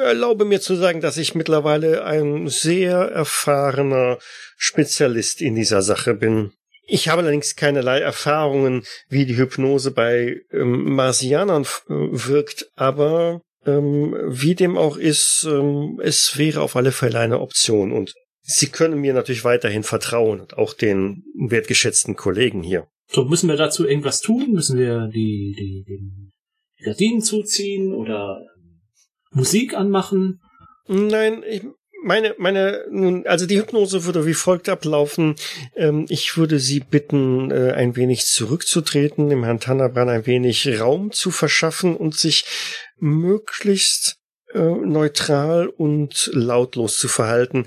erlaube mir zu sagen, dass ich mittlerweile ein sehr erfahrener Spezialist in dieser Sache bin. Ich habe allerdings keinerlei Erfahrungen, wie die Hypnose bei ähm, Marsianern wirkt, aber ähm, wie dem auch ist, ähm, es wäre auf alle Fälle eine Option und Sie können mir natürlich weiterhin vertrauen und auch den wertgeschätzten Kollegen hier.
So, müssen wir dazu irgendwas tun? Müssen wir die, die, die Gardinen zuziehen oder Musik anmachen?
Nein, ich meine, meine, nun, also die Hypnose würde wie folgt ablaufen. Ähm, ich würde Sie bitten, äh, ein wenig zurückzutreten, dem Herrn Tannerbran ein wenig Raum zu verschaffen und sich möglichst äh, neutral und lautlos zu verhalten.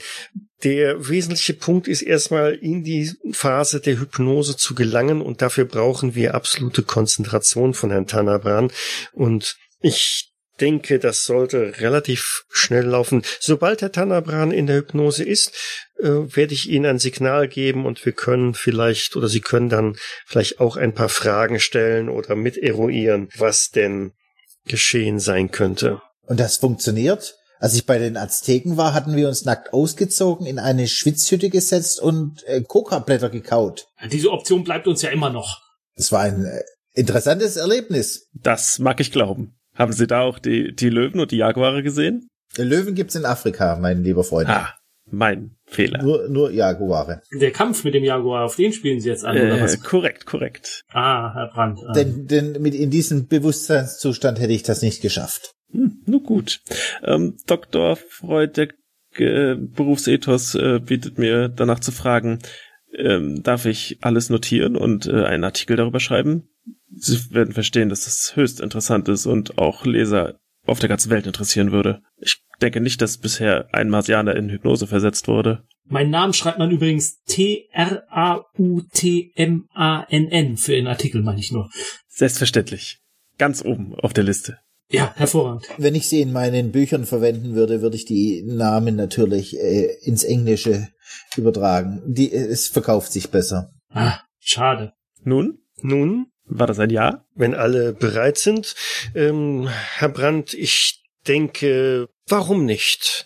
Der wesentliche Punkt ist erstmal in die Phase der Hypnose zu gelangen und dafür brauchen wir absolute Konzentration von Herrn Tannerbran und ich denke, das sollte relativ schnell laufen. Sobald Herr Tannerbran in der Hypnose ist, äh, werde ich Ihnen ein Signal geben und wir können vielleicht oder Sie können dann vielleicht auch ein paar Fragen stellen oder mit eruieren, was denn geschehen sein könnte.
Und das funktioniert? Als ich bei den Azteken war, hatten wir uns nackt ausgezogen, in eine Schwitzhütte gesetzt und äh, Coca-Blätter gekaut.
Diese Option bleibt uns ja immer noch.
Das war ein äh, interessantes Erlebnis.
Das mag ich glauben. Haben Sie da auch die, die Löwen und die Jaguare gesehen?
Löwen gibt's in Afrika, mein lieber Freund.
Ah, mein Fehler.
Nur, nur Jaguare.
Der Kampf mit dem Jaguar, auf den spielen Sie jetzt an, oder
Äh,
was?
korrekt, korrekt.
Ah, Herr Brandt. Ah.
Denn, denn mit in diesem Bewusstseinszustand hätte ich das nicht geschafft.
Hm, nur gut. Ähm, Dr. Freud, der äh, Berufsethos äh, bietet mir danach zu fragen, ähm, darf ich alles notieren und äh, einen Artikel darüber schreiben? Sie werden verstehen, dass das höchst interessant ist und auch Leser auf der ganzen Welt interessieren würde. Ich denke nicht, dass bisher ein Marsianer in Hypnose versetzt wurde.
Mein Namen schreibt man übrigens T-R-A-U-T-M-A-N-N für den Artikel, meine ich nur.
Selbstverständlich. Ganz oben auf der Liste.
Ja, hervorragend.
Wenn ich sie in meinen Büchern verwenden würde, würde ich die Namen natürlich äh, ins Englische übertragen. Die, es verkauft sich besser.
Ah, schade.
Nun,
Nun,
war das ein Ja?
wenn alle bereit sind, ähm, Herr Brandt, ich denke, warum nicht?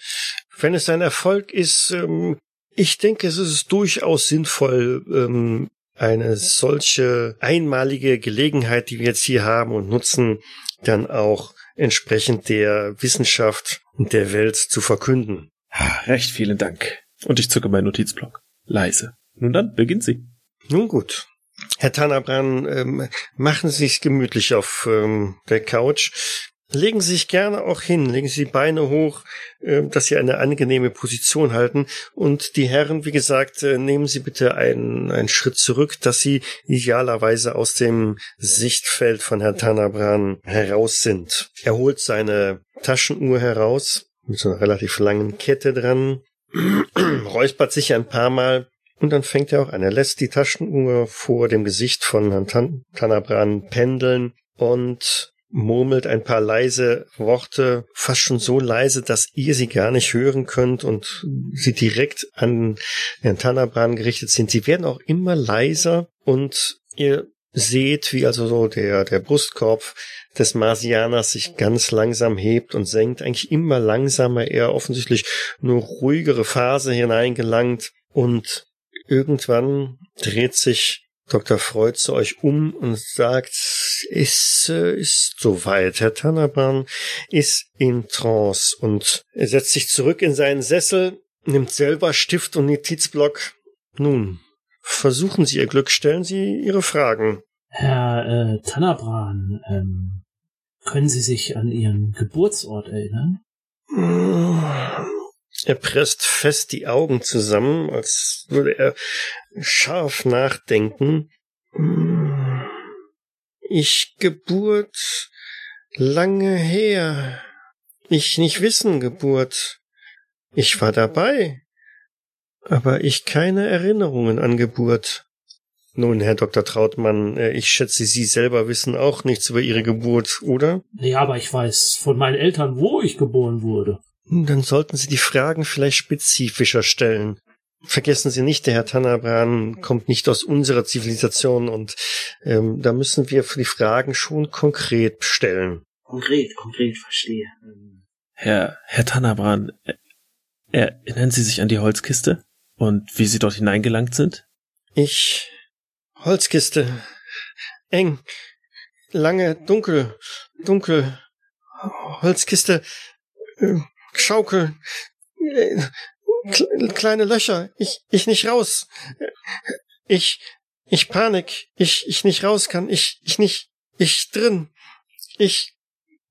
Wenn es ein Erfolg ist, ähm, ich denke, es ist durchaus sinnvoll, ähm, eine solche einmalige Gelegenheit, die wir jetzt hier haben und nutzen, dann auch entsprechend der Wissenschaft und der Welt zu verkünden.
Ah, Recht vielen Dank. Und ich zucke meinen Notizblock. Leise. Nun dann, beginnt sie.
Nun gut. Herr Tanabran, ähm, machen Sie es gemütlich auf ähm, der Couch. Legen Sie sich gerne auch hin, legen Sie die Beine hoch, äh, dass Sie eine angenehme Position halten. Und die Herren, wie gesagt, äh, nehmen Sie bitte einen, einen Schritt zurück, dass Sie idealerweise aus dem Sichtfeld von Herrn Tanabran heraus sind. Er holt seine Taschenuhr heraus, mit so einer relativ langen Kette dran, (clears throat) räuspert sich ein paar Mal und dann fängt er auch an. Er lässt die Taschenuhr vor dem Gesicht von Herrn Tan Tanabran pendeln und murmelt ein paar leise Worte, fast schon so leise, dass ihr sie gar nicht hören könnt und sie direkt an Herrn Tanabran gerichtet sind. Sie werden auch immer leiser und ihr seht, wie also so der, der Brustkorb des Marsianers sich ganz langsam hebt und senkt, eigentlich immer langsamer, er offensichtlich nur ruhigere Phase hineingelangt und irgendwann dreht sich Dr. Freud zu euch um und sagt, es äh, ist soweit. Herr Tannerbahn ist in Trance und er setzt sich zurück in seinen Sessel, nimmt selber Stift und Notizblock. Nun, versuchen Sie Ihr Glück, stellen Sie Ihre Fragen.
Herr äh, Tannabran, ähm, können Sie sich an Ihren Geburtsort erinnern?
Er presst fest die Augen zusammen, als würde er scharf nachdenken. Ich Geburt lange her. Ich nicht wissen Geburt. Ich war dabei, aber ich keine Erinnerungen an Geburt. Nun, Herr Dr. Trautmann, äh, ich schätze, Sie selber wissen auch nichts über Ihre Geburt, oder?
Ja, aber ich weiß von meinen Eltern, wo ich geboren wurde.
Dann sollten Sie die Fragen vielleicht spezifischer stellen. Vergessen Sie nicht, der Herr Tanabran kommt nicht aus unserer Zivilisation und ähm, da müssen wir für die Fragen schon konkret stellen.
Konkret, konkret, verstehe.
Herr, Herr Tanabran, äh, erinnern Sie sich an die Holzkiste und wie Sie dort hineingelangt sind?
Ich. Holzkiste. Eng. Lange, dunkel, dunkel. Holzkiste. Äh, Schaukel. Äh, kle- kleine Löcher. Ich, ich nicht raus. Ich, ich Panik, ich, ich nicht raus kann, ich, ich nicht, ich drin, ich.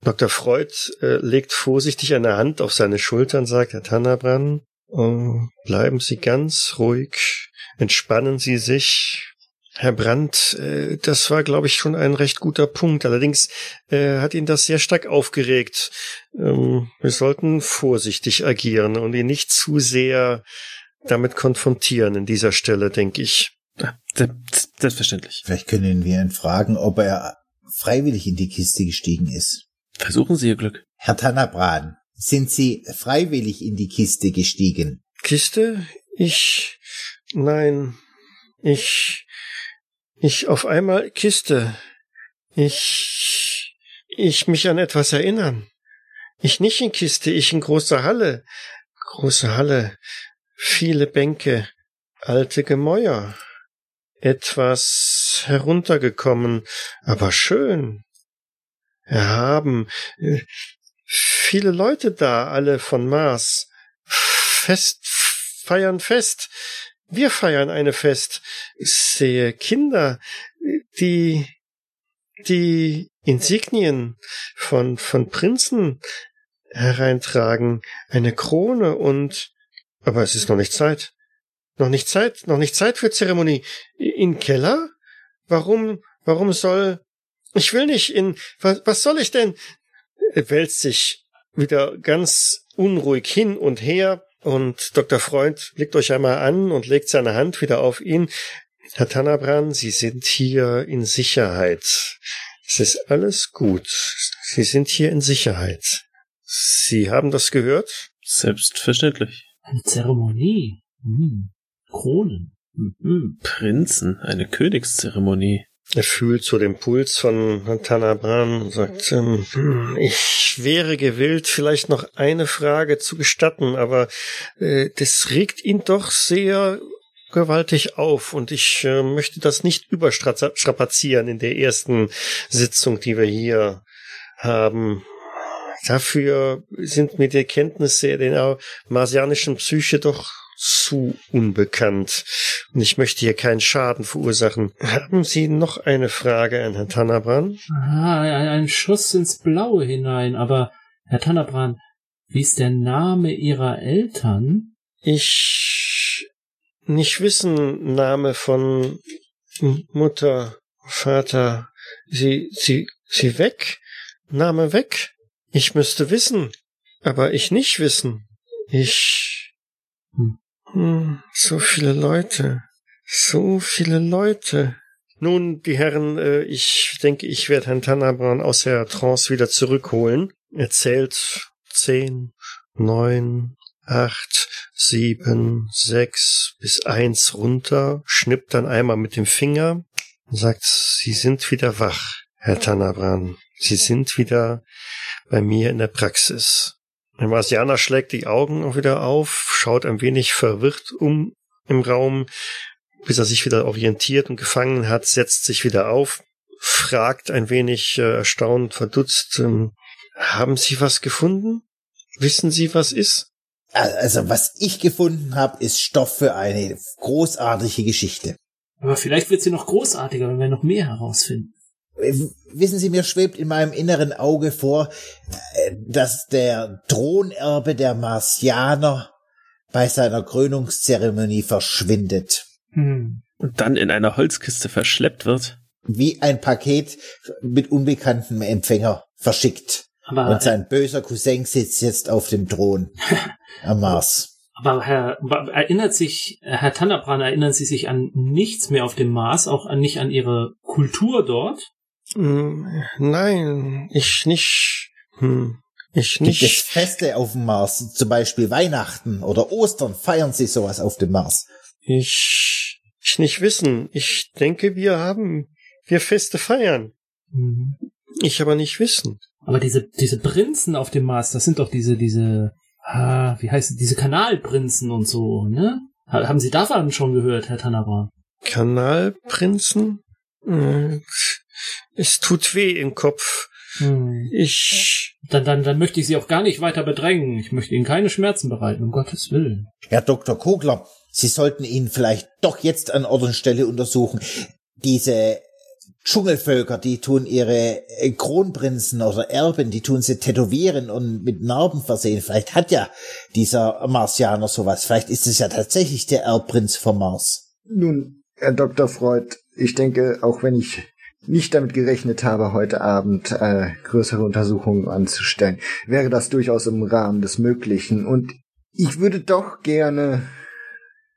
Dr. Freud äh, legt vorsichtig eine Hand auf seine Schulter und sagt, Herr Tannerbrann, oh, bleiben Sie ganz ruhig, entspannen Sie sich, Herr Brandt, äh, das war, glaube ich, schon ein recht guter Punkt. Allerdings äh, hat ihn das sehr stark aufgeregt. Ähm, wir sollten vorsichtig agieren und ihn nicht zu sehr damit konfrontieren in dieser Stelle, denke ich.
Selbstverständlich.
Vielleicht können wir ihn fragen, ob er freiwillig in die Kiste gestiegen ist.
Versuchen Sie Ihr Glück.
Herr Tannabran, sind Sie freiwillig in die Kiste gestiegen?
Kiste? Ich. Nein. Ich. Ich auf einmal Kiste. Ich. Ich mich an etwas erinnern. Ich nicht in Kiste, ich in großer Halle. Große Halle. Viele Bänke. Alte Gemäuer. Etwas heruntergekommen, aber schön. Erhaben. Viele Leute da, alle von Mars. Fest, feiern Fest. Wir feiern eine Fest. Ich sehe Kinder, die die Insignien von von Prinzen hereintragen, eine Krone und aber es ist noch nicht Zeit. Noch nicht Zeit, noch nicht Zeit für Zeremonie. In Keller? Warum, warum soll, ich will nicht in, was, was soll ich denn? Er wälzt sich wieder ganz unruhig hin und her und Dr. Freund blickt euch einmal an und legt seine Hand wieder auf ihn. Herr Tannabran, Sie sind hier in Sicherheit. Es ist alles gut. Sie sind hier in Sicherheit. Sie haben das gehört?
Selbstverständlich.
Eine Zeremonie. Hm. Kronen.
Mhm. Prinzen, eine Königszeremonie.
Er fühlt so den Puls von Tanabran und sagt, ähm, ich wäre gewillt, vielleicht noch eine Frage zu gestatten, aber äh, das regt ihn doch sehr gewaltig auf und ich äh, möchte das nicht überstrapazieren in der ersten Sitzung, die wir hier haben. Dafür sind mir die Erkenntnisse der marsianischen Psyche doch zu unbekannt. Und ich möchte hier keinen Schaden verursachen. Haben Sie noch eine Frage an Herrn Tannabran?
Ah, ein Schuss ins Blaue hinein. Aber, Herr Tannabran, wie ist der Name Ihrer Eltern?
Ich nicht wissen Name von Mutter, Vater. Sie, sie, sie weg? Name weg? Ich müsste wissen, aber ich nicht wissen. Ich. Hm. Hm, so viele Leute. So viele Leute. Nun, die Herren, äh, ich denke, ich werde Herrn Tannabran aus der Trance wieder zurückholen. Er zählt zehn, neun, acht, sieben, sechs bis eins runter, schnippt dann einmal mit dem Finger und sagt, Sie sind wieder wach, Herr Tannabran. Sie sind wieder bei mir in der Praxis. Der Marsianer schlägt die Augen auch wieder auf, schaut ein wenig verwirrt um im Raum, bis er sich wieder orientiert und gefangen hat, setzt sich wieder auf, fragt ein wenig äh, erstaunt, verdutzt, ähm, haben Sie was gefunden? Wissen Sie, was ist?
Also, was ich gefunden habe, ist Stoff für eine großartige Geschichte.
Aber vielleicht wird sie noch großartiger, wenn wir noch mehr herausfinden.
Wissen Sie, mir schwebt in meinem inneren Auge vor, äh, dass der Thronerbe der Marsianer bei seiner Krönungszeremonie verschwindet.
Hm. Und dann in einer Holzkiste verschleppt wird.
Wie ein Paket mit unbekanntem Empfänger verschickt. Aber Und sein böser Cousin sitzt jetzt auf dem Thron (laughs) am Mars.
Aber Herr, erinnert sich, Herr Tannabran, erinnern Sie sich an nichts mehr auf dem Mars, auch an, nicht an Ihre Kultur dort?
Hm, nein, ich nicht. Hm, ich nicht.
Gibt es Feste auf dem Mars, zum Beispiel Weihnachten oder Ostern? Feiern Sie sowas auf dem Mars?
Ich, ich nicht wissen. Ich denke, wir haben, wir Feste feiern. Mhm. Ich aber nicht wissen.
Aber diese, diese Prinzen auf dem Mars, das sind doch diese, diese, ah, wie heißt es, diese Kanalprinzen und so, ne? Haben Sie davon schon gehört, Herr Tanara?
Kanalprinzen? Es tut weh im Kopf. Hm. Ich.
Dann, dann, dann möchte ich Sie auch gar nicht weiter bedrängen. Ich möchte Ihnen keine Schmerzen bereiten, um Gottes Willen.
Herr Dr. Kogler, Sie sollten ihn vielleicht doch jetzt an Ort und Stelle untersuchen. Diese Dschungelvölker, die tun ihre Kronprinzen oder Erben, die tun sie tätowieren und mit Narben versehen. Vielleicht hat ja dieser Marsianer sowas. Vielleicht ist es ja tatsächlich der Erbprinz vom Mars.
Nun, Herr Dr. Freud, ich denke, auch wenn ich nicht damit gerechnet habe, heute Abend äh, größere Untersuchungen anzustellen, wäre das durchaus im Rahmen des Möglichen. Und ich würde doch gerne,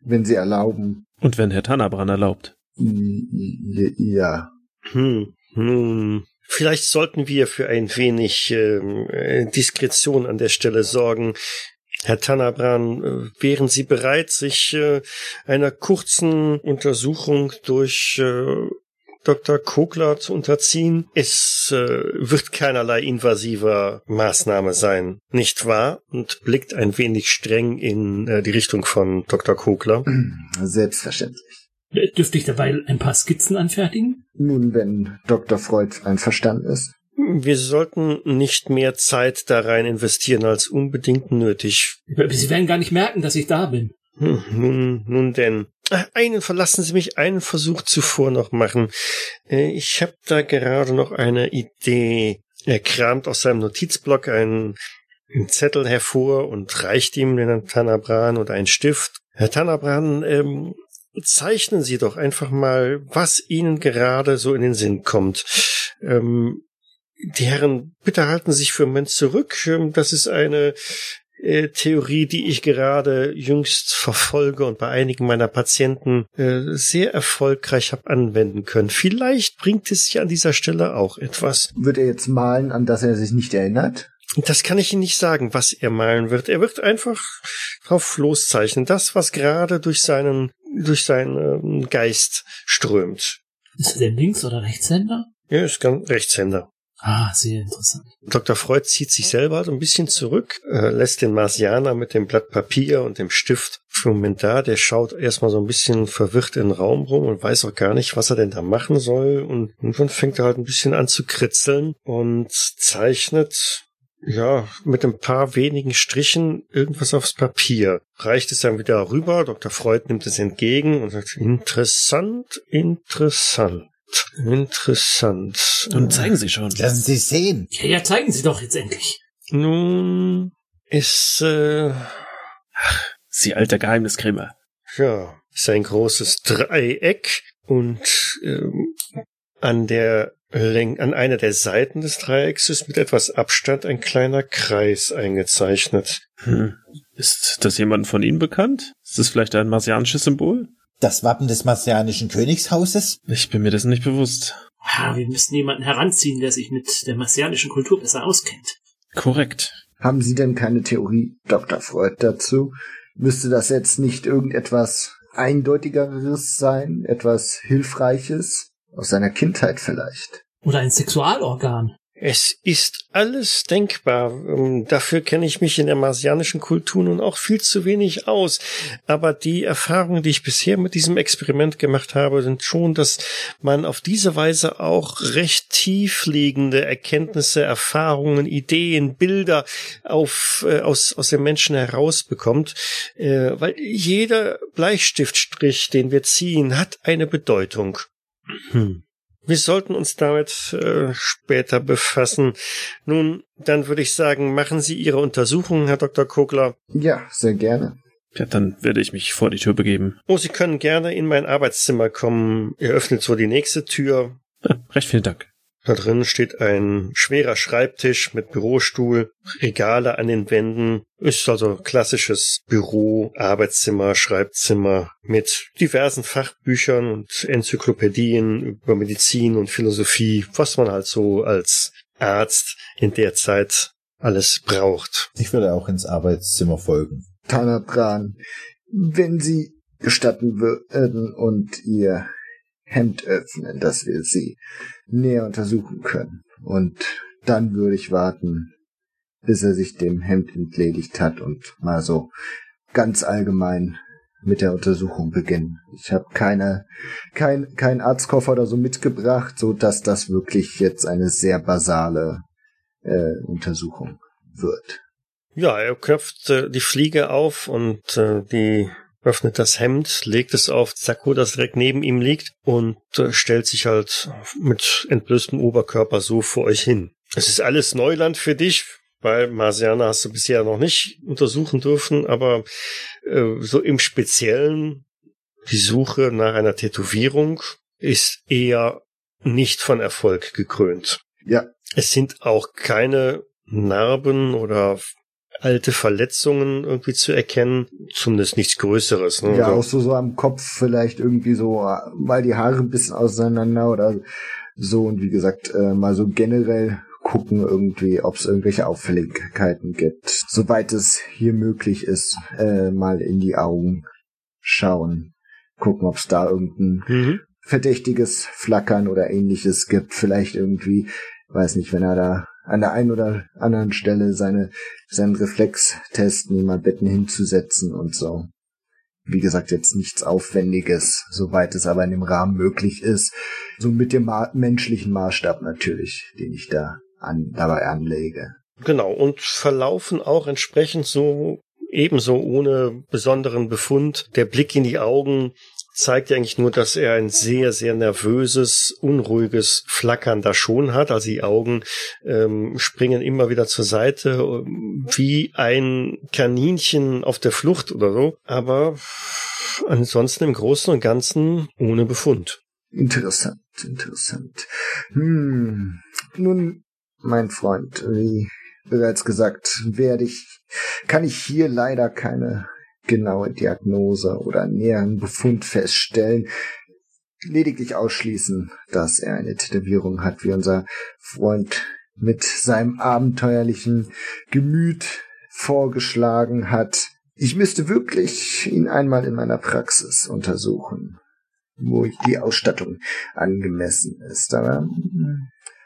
wenn Sie erlauben.
Und wenn Herr Tannabran erlaubt.
Ja.
Hm, nun, vielleicht sollten wir für ein wenig ähm, äh, Diskretion an der Stelle sorgen. Herr Tannabran, äh, wären Sie bereit, sich äh, einer kurzen Untersuchung durch äh, Dr. Kogler zu unterziehen. Es äh, wird keinerlei invasiver Maßnahme sein, nicht wahr? Und blickt ein wenig streng in äh, die Richtung von Dr. Kogler. (clears throat)
Selbstverständlich.
Dürfte ich dabei ein paar Skizzen anfertigen?
Nun, wenn Dr. Freud einverstanden ist.
Wir sollten nicht mehr Zeit da rein investieren als unbedingt nötig.
Sie werden gar nicht merken, dass ich da bin.
Hm, nun, nun denn. Einen verlassen Sie mich einen Versuch zuvor noch machen. Äh, ich habe da gerade noch eine Idee. Er kramt aus seinem Notizblock einen, einen Zettel hervor und reicht ihm den Tanabran oder einen Stift. Herr Tanabran, ähm, zeichnen Sie doch einfach mal, was Ihnen gerade so in den Sinn kommt. Ähm, die Herren, bitte halten Sie sich für einen Moment zurück. Ähm, das ist eine äh, Theorie, die ich gerade jüngst verfolge und bei einigen meiner Patienten äh, sehr erfolgreich habe anwenden können. Vielleicht bringt es sich an dieser Stelle auch etwas.
Wird er jetzt malen, an das er sich nicht erinnert?
Das kann ich Ihnen nicht sagen, was er malen wird. Er wird einfach drauf loszeichnen. Das, was gerade durch seinen, durch seinen ähm, Geist strömt.
Ist er denn Links- oder Rechtshänder?
Er ist ganz Rechtshänder.
Ah, sehr interessant.
Dr. Freud zieht sich selber so ein bisschen zurück, äh, lässt den Marsianer mit dem Blatt Papier und dem Stift für einen Moment da. Der schaut erstmal so ein bisschen verwirrt in den Raum rum und weiß auch gar nicht, was er denn da machen soll. Und irgendwann fängt er halt ein bisschen an zu kritzeln und zeichnet ja, mit ein paar wenigen Strichen irgendwas aufs Papier. Reicht es dann wieder rüber. Dr. Freud nimmt es entgegen und sagt, interessant, interessant. Interessant.
Und zeigen Sie schon.
Lassen Sie sehen.
Ja, ja, zeigen Sie doch jetzt endlich.
Nun ist, äh,
Sie alter Geheimniskrämer.
ja, ist ein großes Dreieck und ähm, an der Läng an einer der Seiten des Dreiecks ist mit etwas Abstand ein kleiner Kreis eingezeichnet.
Hm. Ist das jemand von Ihnen bekannt? Ist das vielleicht ein marsianisches Symbol?
Das Wappen des marsianischen Königshauses?
Ich bin mir dessen nicht bewusst.
Ah, wir müssen jemanden heranziehen, der sich mit der marsianischen Kultur besser auskennt.
Korrekt.
Haben Sie denn keine Theorie, Dr. Freud, dazu? Müsste das jetzt nicht irgendetwas Eindeutigeres sein? Etwas Hilfreiches? Aus seiner Kindheit vielleicht?
Oder ein Sexualorgan.
Es ist alles denkbar. Ähm, Dafür kenne ich mich in der marsianischen Kultur nun auch viel zu wenig aus. Aber die Erfahrungen, die ich bisher mit diesem Experiment gemacht habe, sind schon, dass man auf diese Weise auch recht tiefliegende Erkenntnisse, Erfahrungen, Ideen, Bilder auf, äh, aus, aus den Menschen herausbekommt. Äh, weil jeder Bleistiftstrich, den wir ziehen, hat eine Bedeutung. Hm. Wir sollten uns damit äh, später befassen. Nun, dann würde ich sagen, machen Sie Ihre Untersuchungen, Herr Dr. Kogler.
Ja, sehr gerne.
Ja, dann werde ich mich vor die Tür begeben.
Oh, Sie können gerne in mein Arbeitszimmer kommen. Er öffnet so die nächste Tür.
Ja, recht vielen Dank.
Da drin steht ein schwerer Schreibtisch mit Bürostuhl, Regale an den Wänden. Ist also klassisches Büro, Arbeitszimmer, Schreibzimmer mit diversen Fachbüchern und Enzyklopädien über Medizin und Philosophie, was man halt so als Arzt in der Zeit alles braucht.
Ich würde auch ins Arbeitszimmer folgen.
Tanabran, wenn Sie gestatten würden und Ihr Hemd öffnen, dass wir Sie näher untersuchen können. Und dann würde ich warten, bis er sich dem Hemd entledigt hat und mal so ganz allgemein mit der Untersuchung beginnen. Ich habe keine, kein, kein Arztkoffer oder so mitgebracht, so dass das wirklich jetzt eine sehr basale äh, Untersuchung wird.
Ja, er köpft äh, die Fliege auf und äh, die öffnet das Hemd, legt es auf Sakko, das direkt neben ihm liegt und äh, stellt sich halt mit entblößtem Oberkörper so vor euch hin. Es ist alles Neuland für dich, weil Marsiana hast du bisher noch nicht untersuchen dürfen, aber äh, so im Speziellen die Suche nach einer Tätowierung ist eher nicht von Erfolg gekrönt.
Ja.
Es sind auch keine Narben oder alte Verletzungen irgendwie zu erkennen, zumindest nichts Größeres. Ne?
Ja,
Also-
auch so, so am Kopf vielleicht irgendwie so, mal die Haare ein bisschen auseinander oder so und wie gesagt, äh, mal so generell gucken irgendwie, ob es irgendwelche Auffälligkeiten gibt. Soweit es hier möglich ist, äh, mal in die Augen schauen. Gucken, ob es da irgendein
Mhm.
verdächtiges Flackern oder ähnliches gibt. Vielleicht irgendwie, weiß nicht, wenn er da an der einen oder anderen Stelle seine, seinen Reflex testen, mal Betten hinzusetzen und so. Wie gesagt, jetzt nichts Aufwendiges, soweit es aber in dem Rahmen möglich ist. So mit dem ma menschlichen Maßstab natürlich, den ich da an, dabei anlege.
Genau, und verlaufen auch entsprechend so ebenso ohne besonderen Befund. Der Blick in die Augen zeigt ja eigentlich nur, dass er ein sehr, sehr nervöses, unruhiges Flackern da schon hat. Also die Augen ähm, springen immer wieder zur Seite, ähm, wie ein Kaninchen auf der Flucht oder so. Aber ansonsten im Großen und Ganzen ohne Befund.
Interessant, interessant. Hm. Nun, mein Freund, wie bereits gesagt, werde ich, kann ich hier leider keine genaue Diagnose oder näheren Befund feststellen. Lediglich ausschließen, dass er eine Tätowierung hat, wie unser Freund mit seinem abenteuerlichen Gemüt vorgeschlagen hat. Ich müsste wirklich ihn einmal in meiner Praxis untersuchen wo die Ausstattung angemessen ist. Aber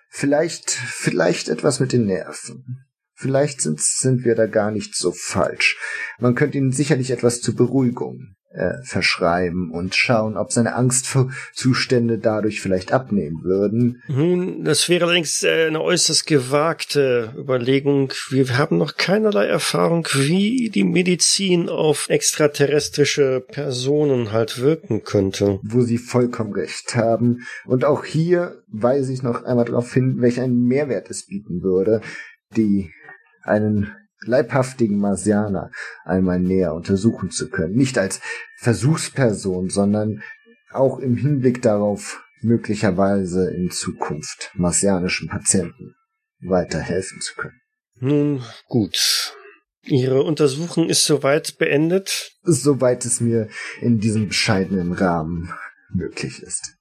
vielleicht, vielleicht etwas mit den Nerven. Vielleicht sind, sind wir da gar nicht so falsch. Man könnte ihm sicherlich etwas zur Beruhigung äh, verschreiben und schauen, ob seine Angstzustände dadurch vielleicht abnehmen würden.
Nun, das wäre allerdings äh, eine äußerst gewagte Überlegung. Wir haben noch keinerlei Erfahrung, wie die Medizin auf extraterrestrische Personen halt wirken könnte.
wo sie vollkommen recht haben. Und auch hier weise ich noch einmal darauf hin, welch einen Mehrwert es bieten würde, die einen leibhaftigen Marsianer einmal näher untersuchen zu können. Nicht als Versuchsperson, sondern auch im Hinblick darauf, möglicherweise in Zukunft marsianischen Patienten weiterhelfen zu können.
Nun, gut. Ihre Untersuchung ist soweit beendet.
Soweit es mir in diesem bescheidenen Rahmen möglich ist.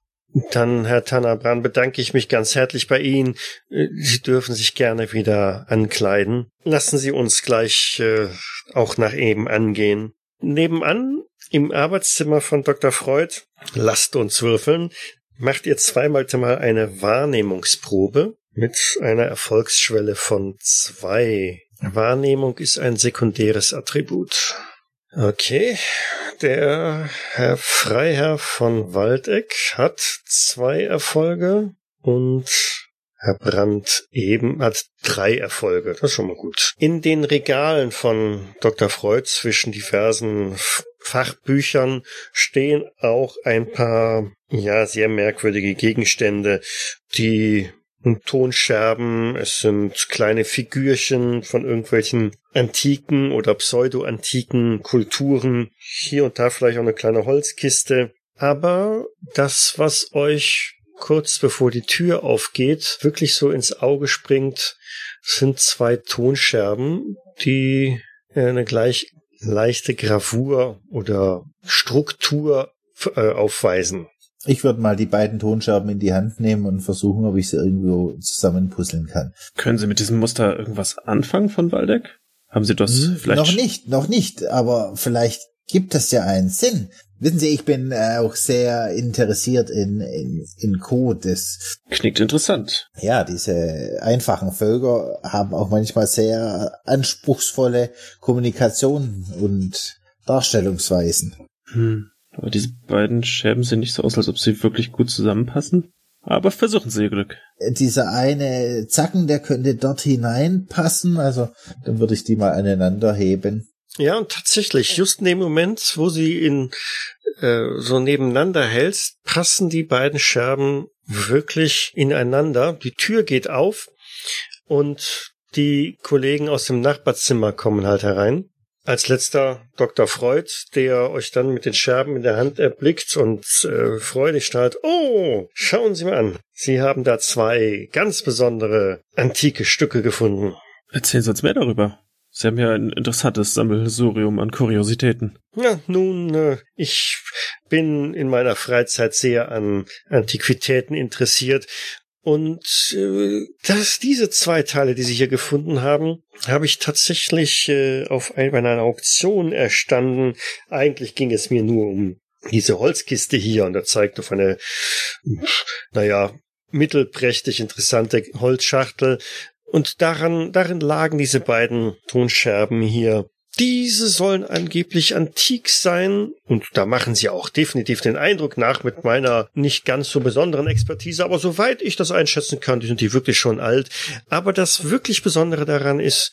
Dann, Herr Tannerbran, bedanke ich mich ganz herzlich bei Ihnen. Äh, Sie dürfen sich gerne wieder ankleiden. Lassen Sie uns gleich äh, auch nach eben angehen. Nebenan, im Arbeitszimmer von Dr. Freud, lasst uns würfeln, macht ihr zweimal mal eine Wahrnehmungsprobe mit einer Erfolgsschwelle von zwei. Wahrnehmung ist ein sekundäres Attribut. Okay, der Herr Freiherr von Waldeck hat zwei Erfolge und Herr Brandt eben hat drei Erfolge. Das ist schon mal gut. In den Regalen von Dr. Freud zwischen diversen Fachbüchern stehen auch ein paar, ja, sehr merkwürdige Gegenstände, die Tonscherben, es sind kleine Figürchen von irgendwelchen antiken oder pseudo-antiken Kulturen, hier und da vielleicht auch eine kleine Holzkiste. Aber das, was euch kurz bevor die Tür aufgeht, wirklich so ins Auge springt, sind zwei Tonscherben, die eine gleich leichte Gravur oder Struktur äh, aufweisen.
Ich würde mal die beiden Tonscherben in die Hand nehmen und versuchen, ob ich sie irgendwo zusammenpuzzeln kann.
Können Sie mit diesem Muster irgendwas anfangen von Waldeck? Haben Sie das
Hm,
vielleicht?
Noch nicht, noch nicht, aber vielleicht gibt es ja einen Sinn. Wissen Sie, ich bin äh, auch sehr interessiert in, in, in Code. Das,
Klingt interessant.
ja, diese einfachen Völker haben auch manchmal sehr anspruchsvolle Kommunikation und Darstellungsweisen.
Hm. Aber diese beiden Scherben sehen nicht so aus, als ob sie wirklich gut zusammenpassen. Aber versuchen Sie Ihr Glück.
Dieser eine Zacken, der könnte dort hineinpassen, also dann würde ich die mal aneinander heben.
Ja, und tatsächlich, just in dem Moment, wo sie in äh, so nebeneinander hältst, passen die beiden Scherben wirklich ineinander. Die Tür geht auf und die Kollegen aus dem Nachbarzimmer kommen halt herein. Als letzter Dr. Freud, der euch dann mit den Scherben in der Hand erblickt und äh, freudig strahlt. Oh, schauen Sie mal an. Sie haben da zwei ganz besondere antike Stücke gefunden.
Erzählen Sie uns mehr darüber. Sie haben ja ein interessantes Sammelsurium an Kuriositäten.
Ja, nun, äh, ich bin in meiner Freizeit sehr an Antiquitäten interessiert und äh, dass diese zwei Teile, die Sie hier gefunden haben, habe ich tatsächlich äh, auf ein, einer Auktion erstanden. Eigentlich ging es mir nur um diese Holzkiste hier und er zeigt auf eine, naja, mittelprächtig interessante Holzschachtel. Und daran, darin lagen diese beiden Tonscherben hier. Diese sollen angeblich antik sein, und da machen sie auch definitiv den Eindruck nach mit meiner nicht ganz so besonderen Expertise, aber soweit ich das einschätzen kann, die sind die wirklich schon alt. Aber das wirklich Besondere daran ist,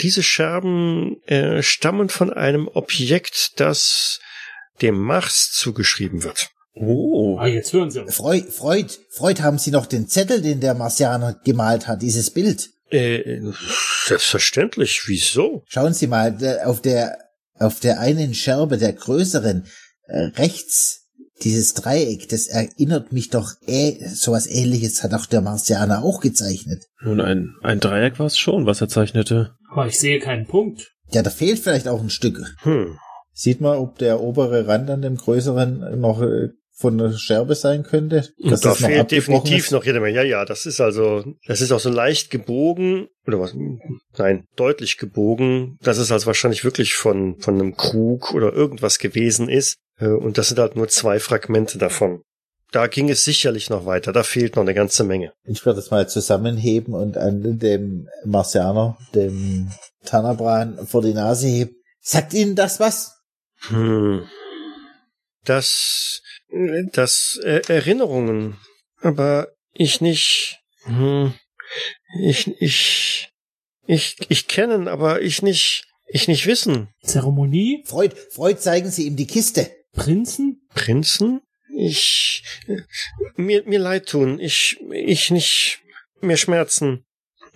diese Scherben äh, stammen von einem Objekt, das dem Mars zugeschrieben wird.
Oh.
Ah, jetzt hören Sie.
Freud, Freud, Freud, haben Sie noch den Zettel, den der Marsianer gemalt hat, dieses Bild?
Äh, selbstverständlich. Wieso?
Schauen Sie mal, der- auf der, auf der einen Scherbe, der größeren, äh, rechts, dieses Dreieck, das erinnert mich doch, äh, sowas ähnliches hat auch der Marsianer auch gezeichnet.
Nun, ein, ein Dreieck war es schon, was er zeichnete.
Aber ich sehe keinen Punkt.
Ja, da fehlt vielleicht auch ein Stück.
Hm.
Sieht man, ob der obere Rand an dem größeren noch äh, von der Scherbe sein könnte?
Da
das noch
fehlt definitiv
ist?
noch jede Menge. Ja, ja, das ist also, das ist auch so leicht gebogen, oder was? Nein, deutlich gebogen, dass es also wahrscheinlich wirklich von, von einem Krug oder irgendwas gewesen ist. Äh, Und das sind halt nur zwei Fragmente davon. Da ging es sicherlich noch weiter. Da fehlt noch eine ganze Menge.
Ich werde das mal zusammenheben und an dem Marsianer, dem Tanabran, vor die Nase heben. Sagt Ihnen das was?
Hm. Das, das äh, Erinnerungen. Aber ich nicht. Hm. Ich, ich, ich, ich kennen, aber ich nicht, ich nicht wissen.
Zeremonie?
Freud, Freud, zeigen Sie ihm die Kiste.
Prinzen?
Prinzen? Ich, äh, mir, mir leid tun. Ich, ich nicht mehr Schmerzen.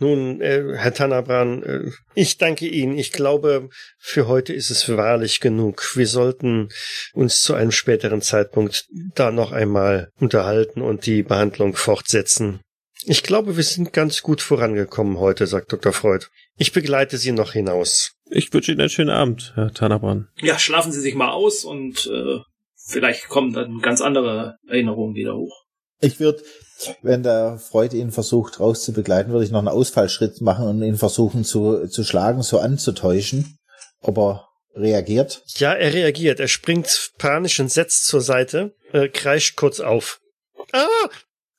Nun, äh, Herr Tanabran, äh, ich danke Ihnen. Ich glaube, für heute ist es wahrlich genug. Wir sollten uns zu einem späteren Zeitpunkt da noch einmal unterhalten und die Behandlung fortsetzen. Ich glaube, wir sind ganz gut vorangekommen heute, sagt Dr. Freud. Ich begleite Sie noch hinaus.
Ich wünsche Ihnen einen schönen Abend, Herr Tanabran.
Ja, schlafen Sie sich mal aus und äh, vielleicht kommen dann ganz andere Erinnerungen wieder hoch.
Ich würde, wenn der Freud ihn versucht rauszubegleiten, würde ich noch einen Ausfallschritt machen und ihn versuchen zu, zu schlagen, so anzutäuschen, ob er reagiert.
Ja, er reagiert. Er springt panisch entsetzt zur Seite, äh, kreischt kurz auf. Ah!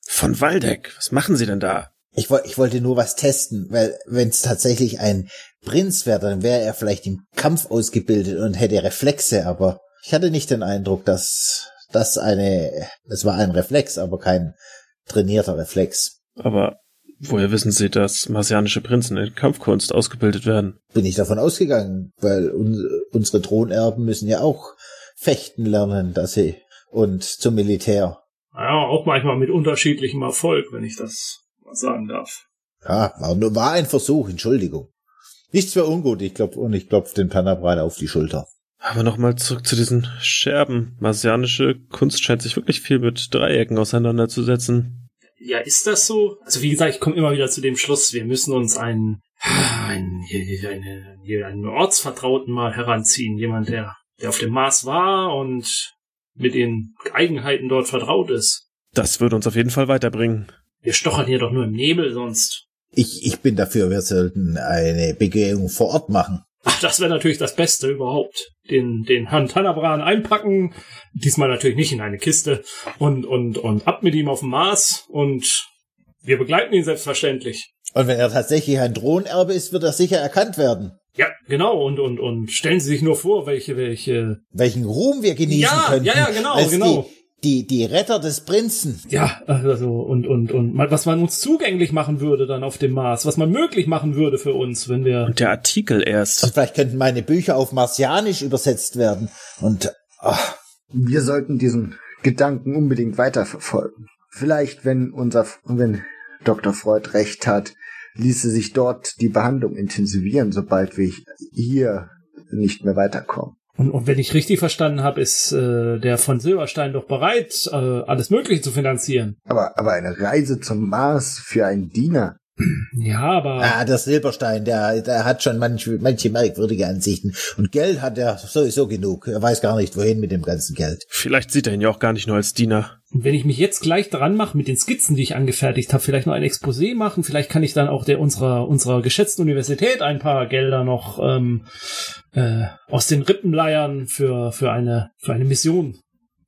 Von Waldeck, was machen Sie denn da?
Ich, woll- ich wollte nur was testen, weil wenn es tatsächlich ein Prinz wäre, dann wäre er vielleicht im Kampf ausgebildet und hätte Reflexe, aber ich hatte nicht den Eindruck, dass das eine, es war ein Reflex, aber kein trainierter Reflex.
Aber woher wissen Sie, dass marsianische Prinzen in Kampfkunst ausgebildet werden?
Bin ich davon ausgegangen, weil un unsere Thronerben müssen ja auch fechten lernen, dass sie und zum Militär.
Naja, auch manchmal mit unterschiedlichem Erfolg, wenn ich das mal sagen darf.
Ja, war nur war ein Versuch, Entschuldigung. Nichts für ungut, ich glaub, und ich klopf den Panabran auf die Schulter.
Aber nochmal zurück zu diesen Scherben. Marsianische Kunst scheint sich wirklich viel mit Dreiecken auseinanderzusetzen.
Ja, ist das so? Also wie gesagt, ich komme immer wieder zu dem Schluss, wir müssen uns einen, einen, eine, hier einen Ortsvertrauten mal heranziehen. Jemand, der, der auf dem Mars war und mit den Eigenheiten dort vertraut ist.
Das würde uns auf jeden Fall weiterbringen.
Wir stochern hier doch nur im Nebel sonst.
Ich, ich bin dafür, wir sollten eine Begehung vor Ort machen.
Ach, das wäre natürlich das Beste überhaupt. Den, den Herrn Tanabran einpacken, diesmal natürlich nicht in eine Kiste und, und, und ab mit ihm auf den Mars und wir begleiten ihn selbstverständlich.
Und wenn er tatsächlich ein Thronerbe ist, wird er sicher erkannt werden.
Ja, genau, und, und, und stellen Sie sich nur vor, welche, welche,
Welchen Ruhm wir genießen
Ja,
könnten.
ja, ja, genau,
als
genau.
Die die, die Retter des Prinzen.
Ja, also und und und was man uns zugänglich machen würde dann auf dem Mars, was man möglich machen würde für uns, wenn wir
Und der Artikel erst.
Und vielleicht könnten meine Bücher auf Marsianisch übersetzt werden. Und ach,
Wir sollten diesen Gedanken unbedingt weiterverfolgen. Vielleicht, wenn unser, wenn Dr. Freud recht hat, ließe sich dort die Behandlung intensivieren, sobald wir hier nicht mehr weiterkommen.
Und, und wenn ich richtig verstanden habe, ist äh, der von Silberstein doch bereit, äh, alles Mögliche zu finanzieren.
Aber, aber eine Reise zum Mars für einen Diener,
Ja, aber
ah, der Silberstein, der, der hat schon manche, manche merkwürdige Ansichten. Und Geld hat er sowieso genug. Er weiß gar nicht, wohin mit dem ganzen Geld.
Vielleicht sieht er ihn ja auch gar nicht nur als Diener.
Und wenn ich mich jetzt gleich dran mache mit den Skizzen, die ich angefertigt habe, vielleicht noch ein Exposé machen, vielleicht kann ich dann auch der unserer unserer geschätzten Universität ein paar Gelder noch ähm, äh, aus den Rippen leiern für für eine für eine Mission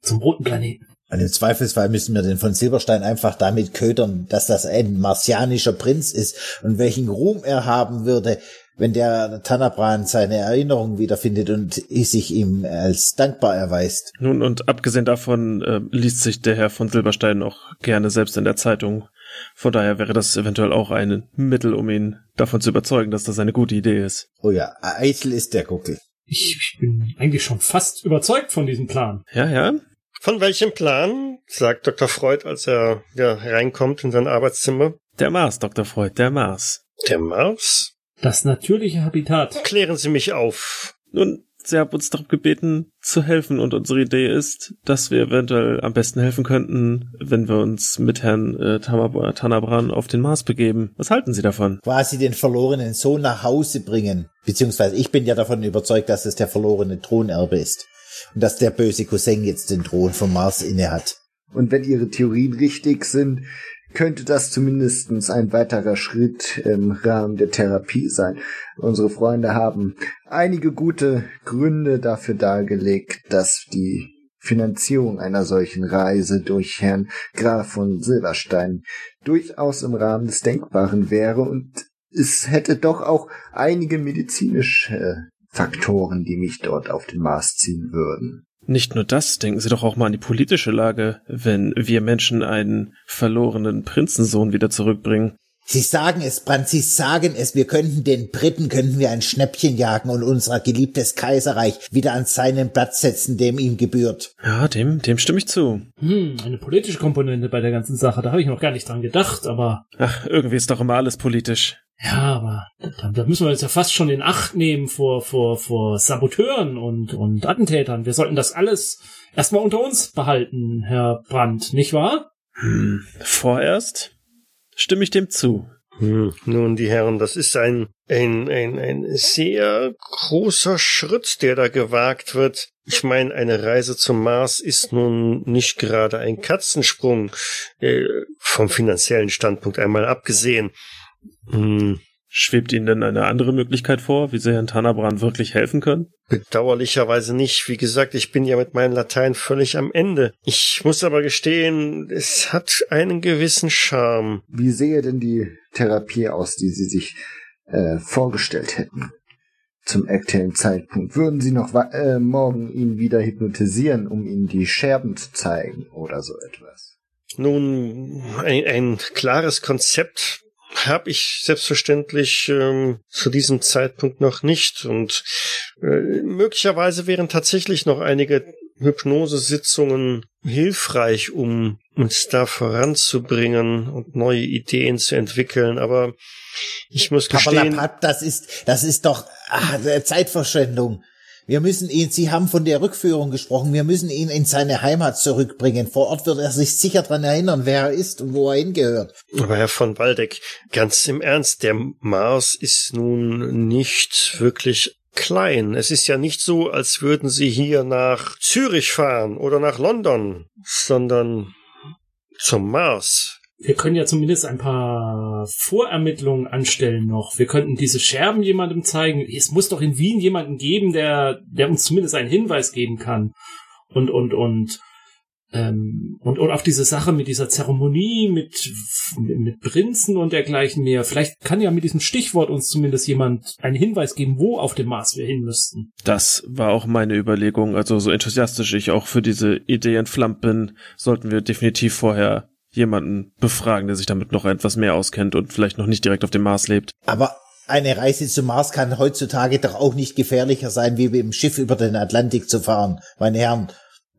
zum roten Planeten.
Und im Zweifelsfall müssen wir den von Silberstein einfach damit ködern, dass das ein marsianischer Prinz ist und welchen Ruhm er haben würde, wenn der Tanabran seine Erinnerungen wiederfindet und sich ihm als dankbar erweist.
Nun, und abgesehen davon äh, liest sich der Herr von Silberstein auch gerne selbst in der Zeitung. Von daher wäre das eventuell auch ein Mittel, um ihn davon zu überzeugen, dass das eine gute Idee ist.
Oh ja, eitel ist der Guckel.
Ich, ich bin eigentlich schon fast überzeugt von diesem Plan.
Ja, ja.
Von welchem Plan? sagt Dr. Freud, als er ja, reinkommt in sein Arbeitszimmer.
Der Mars, Dr. Freud, der Mars.
Der Mars?
Das natürliche Habitat.
Klären Sie mich auf.
Nun, Sie haben uns darum gebeten, zu helfen und unsere Idee ist, dass wir eventuell am besten helfen könnten, wenn wir uns mit Herrn äh, Tamab- Tanabran auf den Mars begeben. Was halten Sie davon?
Quasi den verlorenen Sohn nach Hause bringen. Beziehungsweise ich bin ja davon überzeugt, dass es der verlorene Thronerbe ist. Und dass der böse Cousin jetzt den Thron vom Mars innehat.
Und wenn Ihre Theorien richtig sind, könnte das zumindestens ein weiterer Schritt im Rahmen der Therapie sein. Unsere Freunde haben einige gute Gründe dafür dargelegt, dass die Finanzierung einer solchen Reise durch Herrn Graf von Silberstein durchaus im Rahmen des Denkbaren wäre und es hätte doch auch einige medizinische Faktoren, die mich dort auf den Mars ziehen würden.
Nicht nur das, denken Sie doch auch mal an die politische Lage, wenn wir Menschen einen verlorenen Prinzensohn wieder zurückbringen.
Sie sagen es, Brand, Sie sagen es, wir könnten den Briten, könnten wir ein Schnäppchen jagen und unser geliebtes Kaiserreich wieder an seinen Platz setzen, dem ihm gebührt.
Ja, dem, dem stimme ich zu.
Hm, eine politische Komponente bei der ganzen Sache. Da habe ich noch gar nicht dran gedacht, aber
Ach, irgendwie ist doch immer alles politisch.
Ja, aber da, da müssen wir uns ja fast schon in Acht nehmen vor vor vor Saboteuren und und Attentätern. Wir sollten das alles erstmal unter uns behalten, Herr Brandt, nicht wahr?
Hm, vorerst stimme ich dem zu.
Hm, nun, die Herren, das ist ein, ein, ein, ein sehr großer Schritt, der da gewagt wird. Ich meine, eine Reise zum Mars ist nun nicht gerade ein Katzensprung, äh, vom finanziellen Standpunkt einmal abgesehen. Hm,
Schwebt Ihnen denn eine andere Möglichkeit vor, wie Sie Herrn Tanabran wirklich helfen können?
bedauerlicherweise nicht. Wie gesagt, ich bin ja mit meinem Latein völlig am Ende. Ich muss aber gestehen, es hat einen gewissen Charme.
Wie sehe denn die Therapie aus, die Sie sich äh, vorgestellt hätten? Zum aktuellen Zeitpunkt. Würden Sie noch wa- äh, morgen ihn wieder hypnotisieren, um Ihnen die Scherben zu zeigen oder so etwas?
Nun, ein, ein klares Konzept habe ich selbstverständlich ähm, zu diesem Zeitpunkt noch nicht. Und äh, möglicherweise wären tatsächlich noch einige Hypnosesitzungen hilfreich, um uns da voranzubringen und neue Ideen zu entwickeln. Aber ich muss gestehen,
das ist, das ist doch ah, Zeitverschwendung. Wir müssen ihn, Sie haben von der Rückführung gesprochen, wir müssen ihn in seine Heimat zurückbringen. Vor Ort wird er sich sicher dran erinnern, wer er ist und wo er hingehört.
Aber Herr von Waldeck, ganz im Ernst, der Mars ist nun nicht wirklich klein. Es ist ja nicht so, als würden Sie hier nach Zürich fahren oder nach London, sondern zum Mars.
Wir können ja zumindest ein paar Vorermittlungen anstellen noch. Wir könnten diese Scherben jemandem zeigen. Es muss doch in Wien jemanden geben, der, der uns zumindest einen Hinweis geben kann. Und, und, und ähm, und, und auch diese Sache mit dieser Zeremonie, mit, mit, mit Prinzen und dergleichen mehr. Vielleicht kann ja mit diesem Stichwort uns zumindest jemand einen Hinweis geben, wo auf dem Mars wir hin müssten.
Das war auch meine Überlegung. Also so enthusiastisch ich auch für diese Idee entflammt bin, sollten wir definitiv vorher jemanden befragen, der sich damit noch etwas mehr auskennt und vielleicht noch nicht direkt auf dem Mars lebt.
Aber eine Reise zum Mars kann heutzutage doch auch nicht gefährlicher sein, wie mit dem Schiff über den Atlantik zu fahren, meine Herren.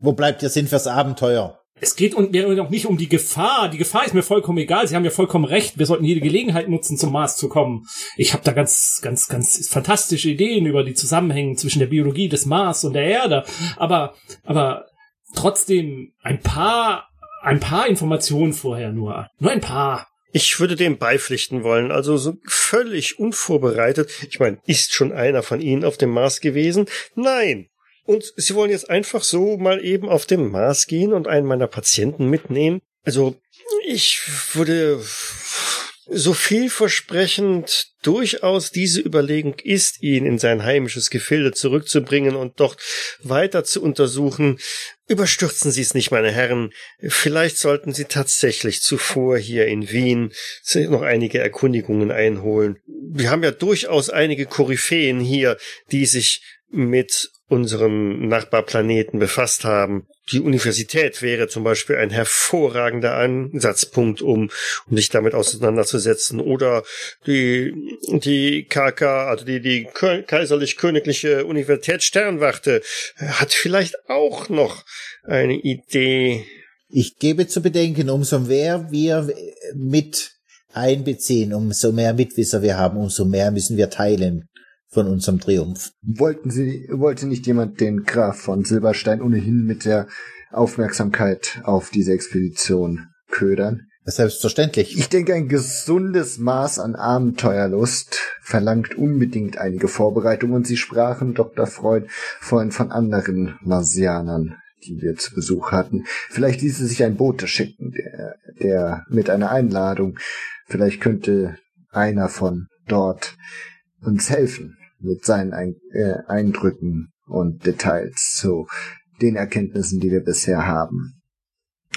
Wo bleibt der Sinn fürs Abenteuer?
Es geht mir auch nicht um die Gefahr. Die Gefahr ist mir vollkommen egal. Sie haben ja vollkommen recht. Wir sollten jede Gelegenheit nutzen, zum Mars zu kommen. Ich habe da ganz, ganz, ganz fantastische Ideen über die Zusammenhänge zwischen der Biologie des Mars und der Erde. Aber, aber trotzdem ein paar, ein paar Informationen vorher nur. Nur ein paar.
Ich würde dem beipflichten wollen, also so völlig unvorbereitet. Ich meine, ist schon einer von Ihnen auf dem Mars gewesen? Nein, und Sie wollen jetzt einfach so mal eben auf dem Mars gehen und einen meiner Patienten mitnehmen? Also, ich würde so vielversprechend durchaus diese Überlegung ist, ihn in sein heimisches Gefilde zurückzubringen und dort weiter zu untersuchen. Überstürzen Sie es nicht, meine Herren. Vielleicht sollten Sie tatsächlich zuvor hier in Wien noch einige Erkundigungen einholen. Wir haben ja durchaus einige Koryphäen hier, die sich mit unseren Nachbarplaneten befasst haben. Die Universität wäre zum Beispiel ein hervorragender Ansatzpunkt, um, um sich damit auseinanderzusetzen. Oder die, die KK, also die, die kaiserlich-königliche Universität Sternwarte hat vielleicht auch noch eine Idee.
Ich gebe zu bedenken, umso mehr wir mit einbeziehen, umso mehr Mitwisser wir haben, umso mehr müssen wir teilen von unserem Triumph.
Wollten Sie, wollte nicht jemand den Graf von Silberstein ohnehin mit der Aufmerksamkeit auf diese Expedition ködern?
Selbstverständlich.
Ich denke, ein gesundes Maß an Abenteuerlust verlangt unbedingt einige Vorbereitung und Sie sprachen, Dr. Freud, vorhin von anderen Marsianern, die wir zu Besuch hatten. Vielleicht ließe sich ein Bote schicken, der, der mit einer Einladung. Vielleicht könnte einer von dort uns helfen mit seinen Ein äh, Eindrücken und Details zu den Erkenntnissen, die wir bisher haben.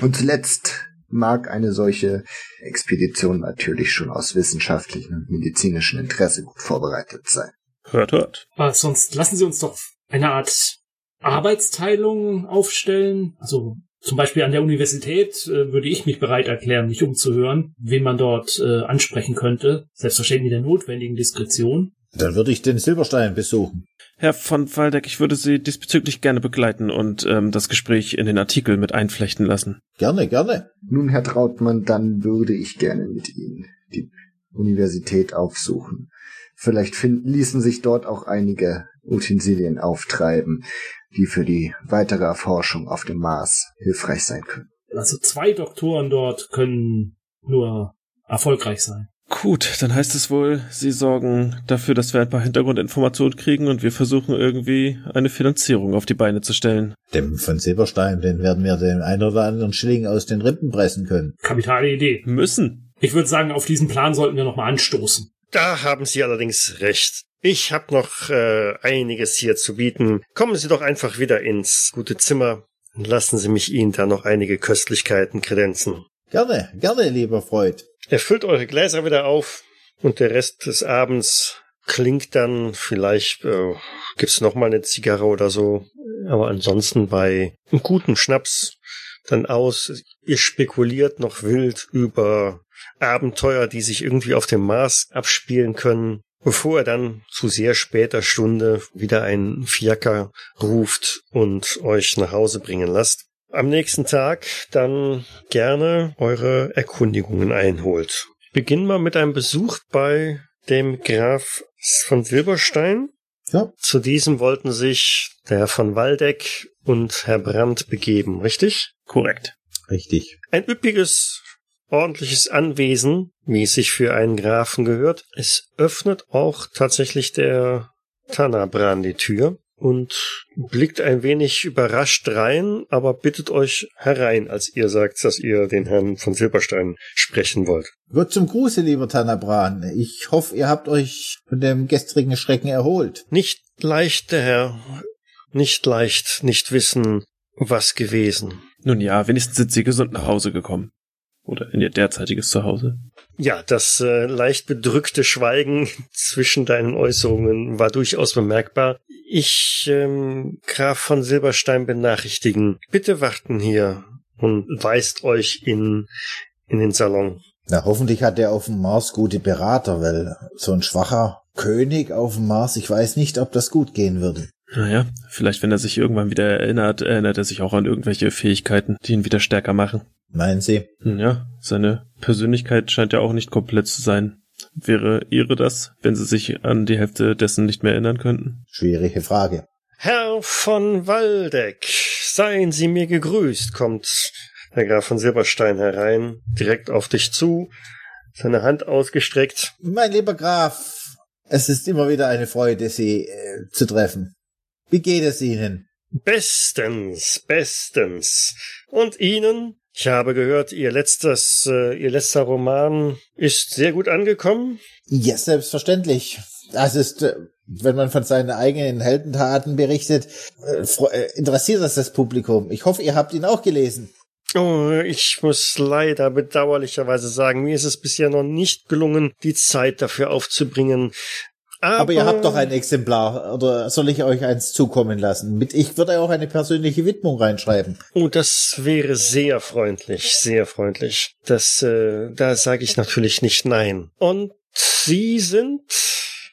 Und zuletzt mag eine solche Expedition natürlich schon aus wissenschaftlichem und medizinischem Interesse gut vorbereitet sein.
Hört, hört.
Aber sonst lassen Sie uns doch eine Art Arbeitsteilung aufstellen. Also zum Beispiel an der Universität äh, würde ich mich bereit erklären, mich umzuhören, wen man dort äh, ansprechen könnte. Selbstverständlich mit der notwendigen Diskretion.
Dann würde ich den Silberstein besuchen.
Herr von Waldeck, ich würde Sie diesbezüglich gerne begleiten und ähm, das Gespräch in den Artikel mit einflechten lassen.
Gerne, gerne.
Nun, Herr Trautmann, dann würde ich gerne mit Ihnen die Universität aufsuchen. Vielleicht finden, ließen sich dort auch einige Utensilien auftreiben, die für die weitere Erforschung auf dem Mars hilfreich sein können.
Also zwei Doktoren dort können nur erfolgreich sein.
Gut, dann heißt es wohl, Sie sorgen dafür, dass wir ein paar Hintergrundinformationen kriegen und wir versuchen irgendwie eine Finanzierung auf die Beine zu stellen.
Dem von Silberstein, den werden wir den ein oder anderen Schilling aus den Rippen pressen können.
Kapitale Idee.
Müssen.
Ich würde sagen, auf diesen Plan sollten wir nochmal anstoßen.
Da haben Sie allerdings recht. Ich habe noch äh, einiges hier zu bieten. Kommen Sie doch einfach wieder ins gute Zimmer und lassen Sie mich Ihnen da noch einige Köstlichkeiten kredenzen.
Gerne, gerne, lieber Freud.
Er füllt eure Gläser wieder auf und der Rest des Abends klingt dann, vielleicht äh, gibt's noch mal eine Zigarre oder so, aber ansonsten bei einem guten Schnaps dann aus. Ihr spekuliert noch wild über Abenteuer, die sich irgendwie auf dem Mars abspielen können, bevor er dann zu sehr später Stunde wieder ein Fiaker ruft und euch nach Hause bringen lasst am nächsten Tag dann gerne eure Erkundigungen einholt. Beginnen wir mit einem Besuch bei dem Graf von Silberstein.
Ja.
Zu diesem wollten sich der Herr von Waldeck und Herr Brandt begeben, richtig?
Korrekt.
Richtig.
Ein üppiges, ordentliches Anwesen, wie es sich für einen Grafen gehört. Es öffnet auch tatsächlich der Tanabran die Tür und blickt ein wenig überrascht rein, aber bittet euch herein, als ihr sagt, dass ihr den Herrn von Silberstein sprechen wollt.
Gut zum Gruße, lieber Tanabran. Ich hoffe, ihr habt euch von dem gestrigen Schrecken erholt.
Nicht leicht, der Herr. Nicht leicht, nicht wissen, was gewesen.
Nun ja, wenigstens sind sie gesund nach Hause gekommen. Oder in ihr derzeitiges Zuhause.
Ja, das äh, leicht bedrückte Schweigen (laughs) zwischen deinen Äußerungen war durchaus bemerkbar. Ich, ähm, Graf von Silberstein benachrichtigen. Bitte warten hier und weist euch in, in den Salon.
Na, hoffentlich hat er auf dem Mars gute Berater, weil so ein schwacher König auf dem Mars, ich weiß nicht, ob das gut gehen würde.
Naja, vielleicht wenn er sich irgendwann wieder erinnert, erinnert er sich auch an irgendwelche Fähigkeiten, die ihn wieder stärker machen.
Meinen Sie?
Hm, Ja, seine Persönlichkeit scheint ja auch nicht komplett zu sein. Wäre ihre das, wenn sie sich an die Hälfte dessen nicht mehr erinnern könnten?
Schwierige Frage.
Herr von Waldeck, seien Sie mir gegrüßt, kommt der Graf von Silberstein herein, direkt auf dich zu, seine Hand ausgestreckt.
Mein lieber Graf, es ist immer wieder eine Freude, Sie äh, zu treffen. Wie geht es Ihnen?
Bestens, bestens. Und Ihnen? Ich habe gehört, Ihr letztes, äh, Ihr letzter Roman ist sehr gut angekommen.
Ja, selbstverständlich. Das ist, äh, wenn man von seinen eigenen Heldentaten berichtet, äh, äh, interessiert das das Publikum. Ich hoffe, ihr habt ihn auch gelesen.
Oh, ich muss leider bedauerlicherweise sagen, mir ist es bisher noch nicht gelungen, die Zeit dafür aufzubringen. Aber,
Aber ihr habt doch ein Exemplar, oder soll ich euch eins zukommen lassen? Mit, ich würde auch eine persönliche Widmung reinschreiben.
Oh, das wäre sehr freundlich, sehr freundlich. Das, äh, da sage ich natürlich nicht nein. Und Sie sind?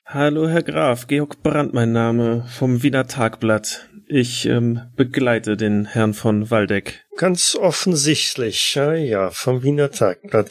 Hallo, Herr Graf, Georg Brandt mein Name, vom Wiener Tagblatt. Ich ähm, begleite den Herrn von Waldeck.
Ganz offensichtlich, ja, ja, vom Wiener Tagblatt.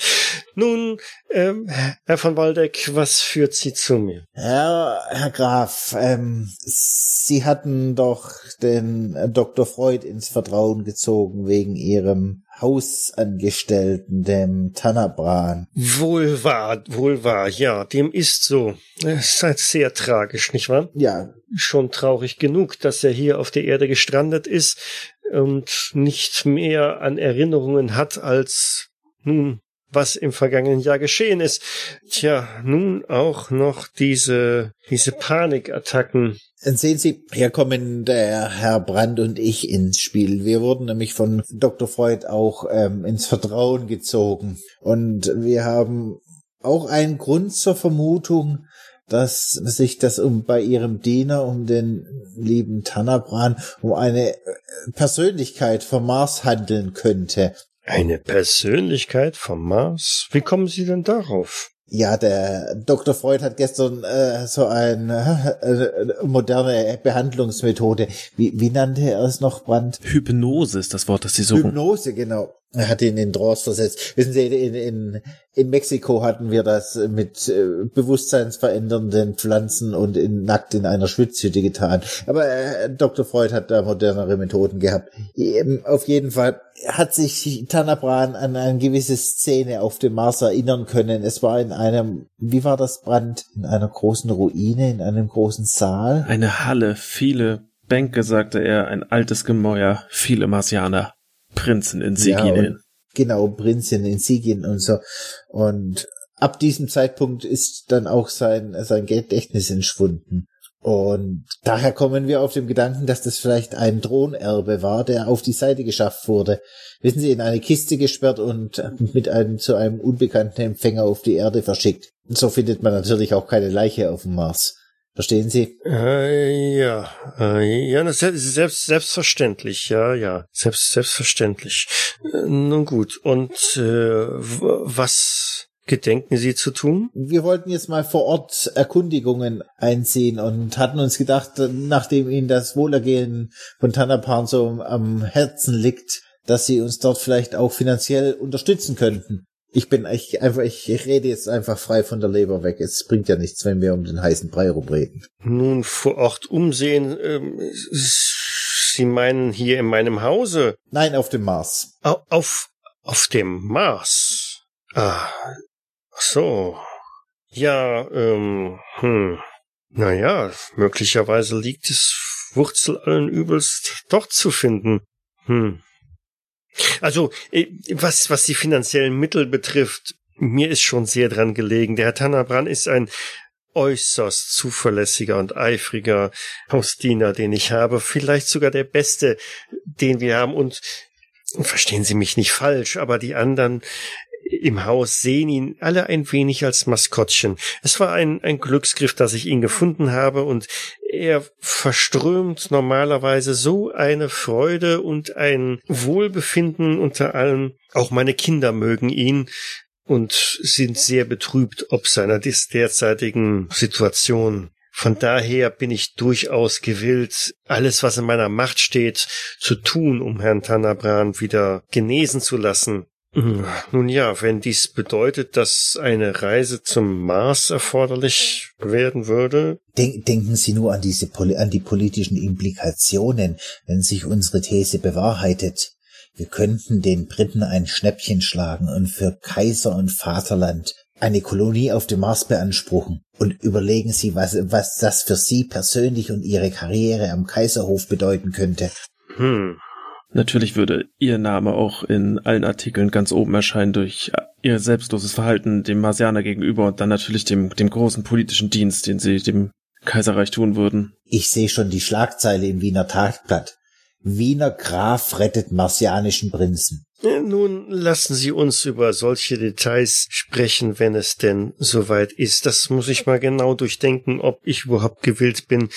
Nun, ähm, Herr von Waldeck, was führt Sie zu mir?
Herr, Herr Graf, ähm, Sie hatten doch den äh, Dr. Freud ins Vertrauen gezogen wegen Ihrem Hausangestellten, dem Tanabran.
Wohl wahr, wohl wahr, ja, dem ist so. Es ist halt sehr tragisch, nicht wahr?
Ja,
Schon traurig genug, dass er hier auf der Erde gestrandet ist und nicht mehr an Erinnerungen hat als nun was im vergangenen Jahr geschehen ist. Tja, nun auch noch diese, diese Panikattacken.
Sehen Sie, hier kommen der Herr Brandt und ich ins Spiel. Wir wurden nämlich von Dr. Freud auch ähm, ins Vertrauen gezogen. Und wir haben auch einen Grund zur Vermutung, dass sich das um bei ihrem Diener, um den lieben Tanabran, um eine äh, Persönlichkeit vom Mars handeln könnte.
Eine Persönlichkeit vom Mars? Wie kommen Sie denn darauf?
Ja, der Dr. Freud hat gestern äh, so eine äh, moderne Behandlungsmethode. Wie, wie nannte er es noch, Brandt?
Hypnose ist das Wort, das Sie suchen.
Hypnose, genau. Er hat ihn in Trance versetzt. Wissen Sie, in, in, in Mexiko hatten wir das mit äh, bewusstseinsverändernden Pflanzen und in, nackt in einer Schwitzhütte getan. Aber äh, Dr. Freud hat da modernere Methoden gehabt. Ähm, auf jeden Fall hat sich Tanabran an eine gewisse Szene auf dem Mars erinnern können. Es war in einem, wie war das Brand? In einer großen Ruine, in einem großen Saal.
Eine Halle, viele Bänke, sagte er, ein altes Gemäuer, viele Marsianer, Prinzen in
Ja, und genau, Prinzin in Sigien und so. Und ab diesem Zeitpunkt ist dann auch sein, sein Gedächtnis entschwunden. Und daher kommen wir auf den Gedanken, dass das vielleicht ein Thronerbe war, der auf die Seite geschafft wurde. Wissen Sie, in eine Kiste gesperrt und mit einem zu einem unbekannten Empfänger auf die Erde verschickt. Und so findet man natürlich auch keine Leiche auf dem Mars. Verstehen Sie?
Äh, ja, äh, ja, selbst, selbstverständlich, ja, ja, selbst, selbstverständlich. Äh, nun gut, und äh, was gedenken Sie zu tun?
Wir wollten jetzt mal vor Ort Erkundigungen einziehen und hatten uns gedacht, nachdem Ihnen das Wohlergehen von Tanapan so am Herzen liegt, dass Sie uns dort vielleicht auch finanziell unterstützen könnten. Ich bin ich einfach, ich rede jetzt einfach frei von der Leber weg. Es bringt ja nichts, wenn wir um den heißen Brei rumreden.
Nun vor Ort umsehen. Ähm, Sie meinen hier in meinem Hause?
Nein, auf dem Mars.
Au- Auf, auf dem Mars? Ah, ach so. Ja, ähm, hm. Naja, möglicherweise liegt es Wurzel allen Übels dort zu finden. Hm. Also, äh, was, was die finanziellen Mittel betrifft, mir ist schon sehr dran gelegen. Der Herr Tanabran ist ein äußerst zuverlässiger und eifriger Hausdiener, den ich habe. Vielleicht sogar der beste, den wir haben. Und verstehen Sie mich nicht falsch, aber die anderen im Haus sehen ihn alle ein wenig als Maskottchen. Es war ein, ein Glücksgriff, dass ich ihn gefunden habe und er verströmt normalerweise so eine Freude und ein Wohlbefinden unter allen. Auch meine Kinder mögen ihn und sind sehr betrübt ob seiner derzeitigen Situation. Von daher bin ich durchaus gewillt, alles, was in meiner Macht steht, zu tun, um Herrn Tanabran wieder genesen zu lassen. Nun ja, wenn dies bedeutet, dass eine Reise zum Mars erforderlich werden würde.
Denk, denken Sie nur an diese an die politischen Implikationen, wenn sich unsere These bewahrheitet. Wir könnten den Briten ein Schnäppchen schlagen und für Kaiser und Vaterland eine Kolonie auf dem Mars beanspruchen. Und überlegen Sie, was, was das für Sie persönlich und Ihre Karriere am Kaiserhof bedeuten könnte.
Hm. Natürlich würde Ihr Name auch in allen Artikeln ganz oben erscheinen durch Ihr selbstloses Verhalten dem Marsianer gegenüber und dann natürlich dem, dem großen politischen Dienst, den Sie dem Kaiserreich tun würden.
Ich sehe schon die Schlagzeile im Wiener Tagblatt. Wiener Graf rettet marsianischen Prinzen.
Nun lassen Sie uns über solche Details sprechen, wenn es denn soweit ist. Das muss ich mal genau durchdenken, ob ich überhaupt gewillt bin,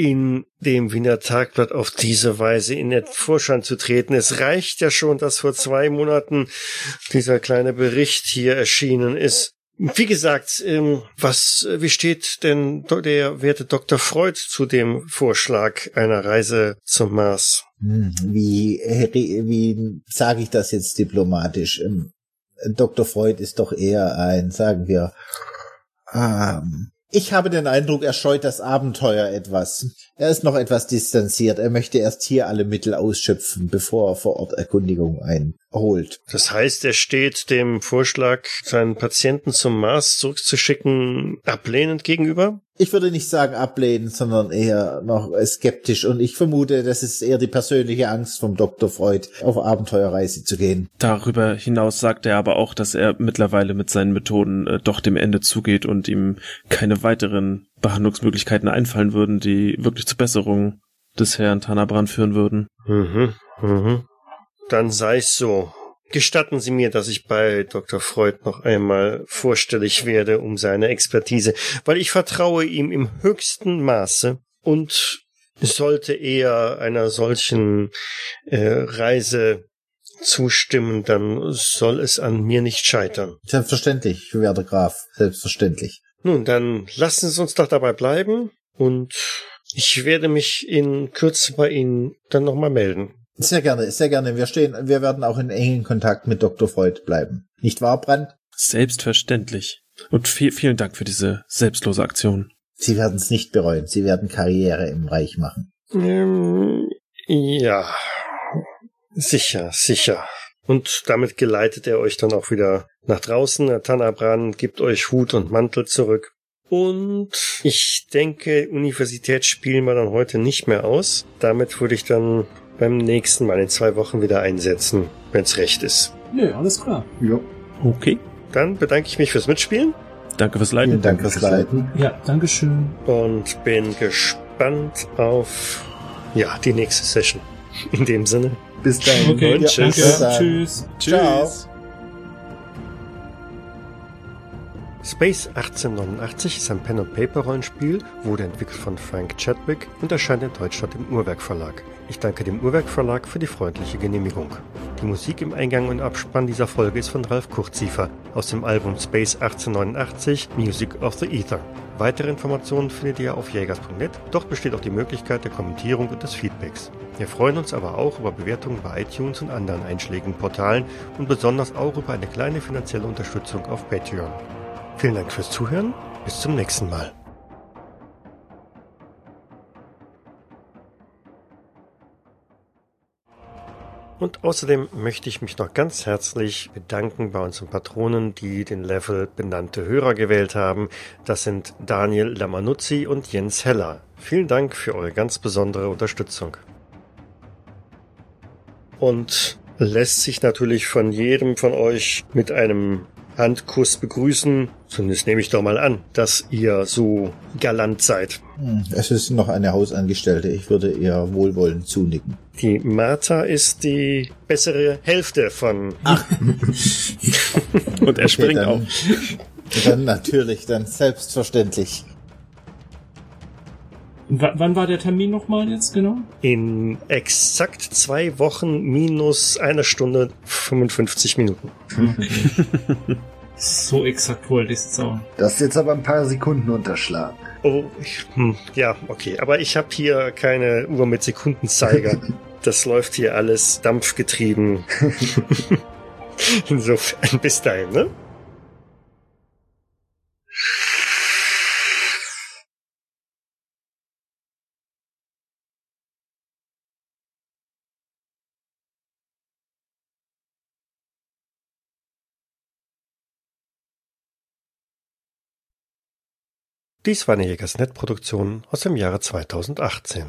in dem Wiener Tagblatt auf diese Weise in den Vorschein zu treten. Es reicht ja schon, dass vor zwei Monaten dieser kleine Bericht hier erschienen ist. Wie gesagt, ähm, was, wie steht denn der werte Dr. Freud zu dem Vorschlag einer Reise zum Mars?
Hm, wie, wie sage ich das jetzt diplomatisch? Ähm, Dr. Freud ist doch eher ein, sagen wir, ähm, ich habe den Eindruck, er scheut das Abenteuer etwas. Er ist noch etwas distanziert. Er möchte erst hier alle Mittel ausschöpfen, bevor er vor Ort Erkundigung einholt.
Das heißt, er steht dem Vorschlag, seinen Patienten zum Mars zurückzuschicken, ablehnend gegenüber?
ich würde nicht sagen ablehnen, sondern eher noch skeptisch. Und ich vermute, das ist eher die persönliche Angst vom Dr. Freud, auf Abenteuerreise zu gehen.
Darüber hinaus sagt er aber auch, dass er mittlerweile mit seinen Methoden äh, doch dem Ende zugeht und ihm keine weiteren Behandlungsmöglichkeiten einfallen würden, die wirklich zur Besserung des Herrn Tanabran führen würden.
Mhm, mhm. Dann sei's so. Gestatten Sie mir, dass ich bei Dr. Freud noch einmal vorstellig werde um seine Expertise, weil ich vertraue ihm im höchsten Maße und sollte er einer solchen äh, Reise zustimmen, dann soll es an mir nicht scheitern.
Selbstverständlich, werter Graf, selbstverständlich.
Nun, dann lassen Sie uns doch dabei bleiben und ich werde mich in Kürze bei Ihnen dann nochmal melden.
Sehr gerne, sehr gerne. Wir stehen, wir werden auch in engen Kontakt mit Dr. Freud bleiben. Nicht wahr, Brandt?
Selbstverständlich. Und viel, vielen Dank für diese selbstlose Aktion.
Sie werden es nicht bereuen. Sie werden Karriere im Reich machen.
Ähm, ja, sicher, sicher. Und damit geleitet er euch dann auch wieder nach draußen. Tanabran gibt euch Hut und Mantel zurück. Und ich denke, Universität spielen wir dann heute nicht mehr aus. Damit würde ich dann beim nächsten Mal in zwei Wochen wieder einsetzen, wenn's recht ist.
Nö, alles klar.
Ja.
Okay.
Dann bedanke ich mich fürs Mitspielen.
Danke fürs Leiten.
Vielen Dank fürs Leiten.
Ja, Dankeschön.
Und bin gespannt auf, ja, die nächste Session. In dem Sinne.
Bis dahin.
Okay,
Und tschüss.
danke.
Bis dann.
Tschüss.
Ciao.
Space 1889 ist ein Pen-and-Paper-Rollenspiel, wurde entwickelt von Frank Chadwick und erscheint in Deutschland im Uhrwerk Verlag. Ich danke dem Uhrwerk Verlag für die freundliche Genehmigung. Die Musik im Eingang und Abspann dieser Folge ist von Ralf Kurziefer aus dem Album Space 1889 Music of the Ether. Weitere Informationen findet ihr auf jägers.net. Dort besteht auch die Möglichkeit der Kommentierung und des Feedbacks. Wir freuen uns aber auch über Bewertungen bei iTunes und anderen einschlägigen Portalen und besonders auch über eine kleine finanzielle Unterstützung auf Patreon. Vielen Dank fürs Zuhören. Bis zum nächsten Mal. Und außerdem möchte ich mich noch ganz herzlich bedanken bei unseren Patronen, die den Level benannte Hörer gewählt haben. Das sind Daniel Lamanuzzi und Jens Heller. Vielen Dank für eure ganz besondere Unterstützung. Und lässt sich natürlich von jedem von euch mit einem Handkuss begrüßen. Zumindest nehme ich doch mal an, dass ihr so galant seid.
Hm, Es ist noch eine Hausangestellte. Ich würde ihr wohlwollend zunicken.
Die Martha ist die bessere Hälfte von. (laughs)
Und er springt
dann,
auf. (laughs)
Dann natürlich, dann selbstverständlich.
W wann war der Termin nochmal jetzt genau?
In exakt zwei Wochen minus einer Stunde 55 Minuten. (laughs)
So exakt wollte ich es auch.
Das ist jetzt aber ein paar Sekunden unterschlagen.
Oh, ich, hm, ja, okay. Aber ich habe hier keine Uhr mit Sekundenzeiger. (laughs) Das läuft hier alles dampfgetrieben. (laughs) Insofern bis dahin, ne? Dies war eine Jägersnet-Produktion aus dem Jahre 2018.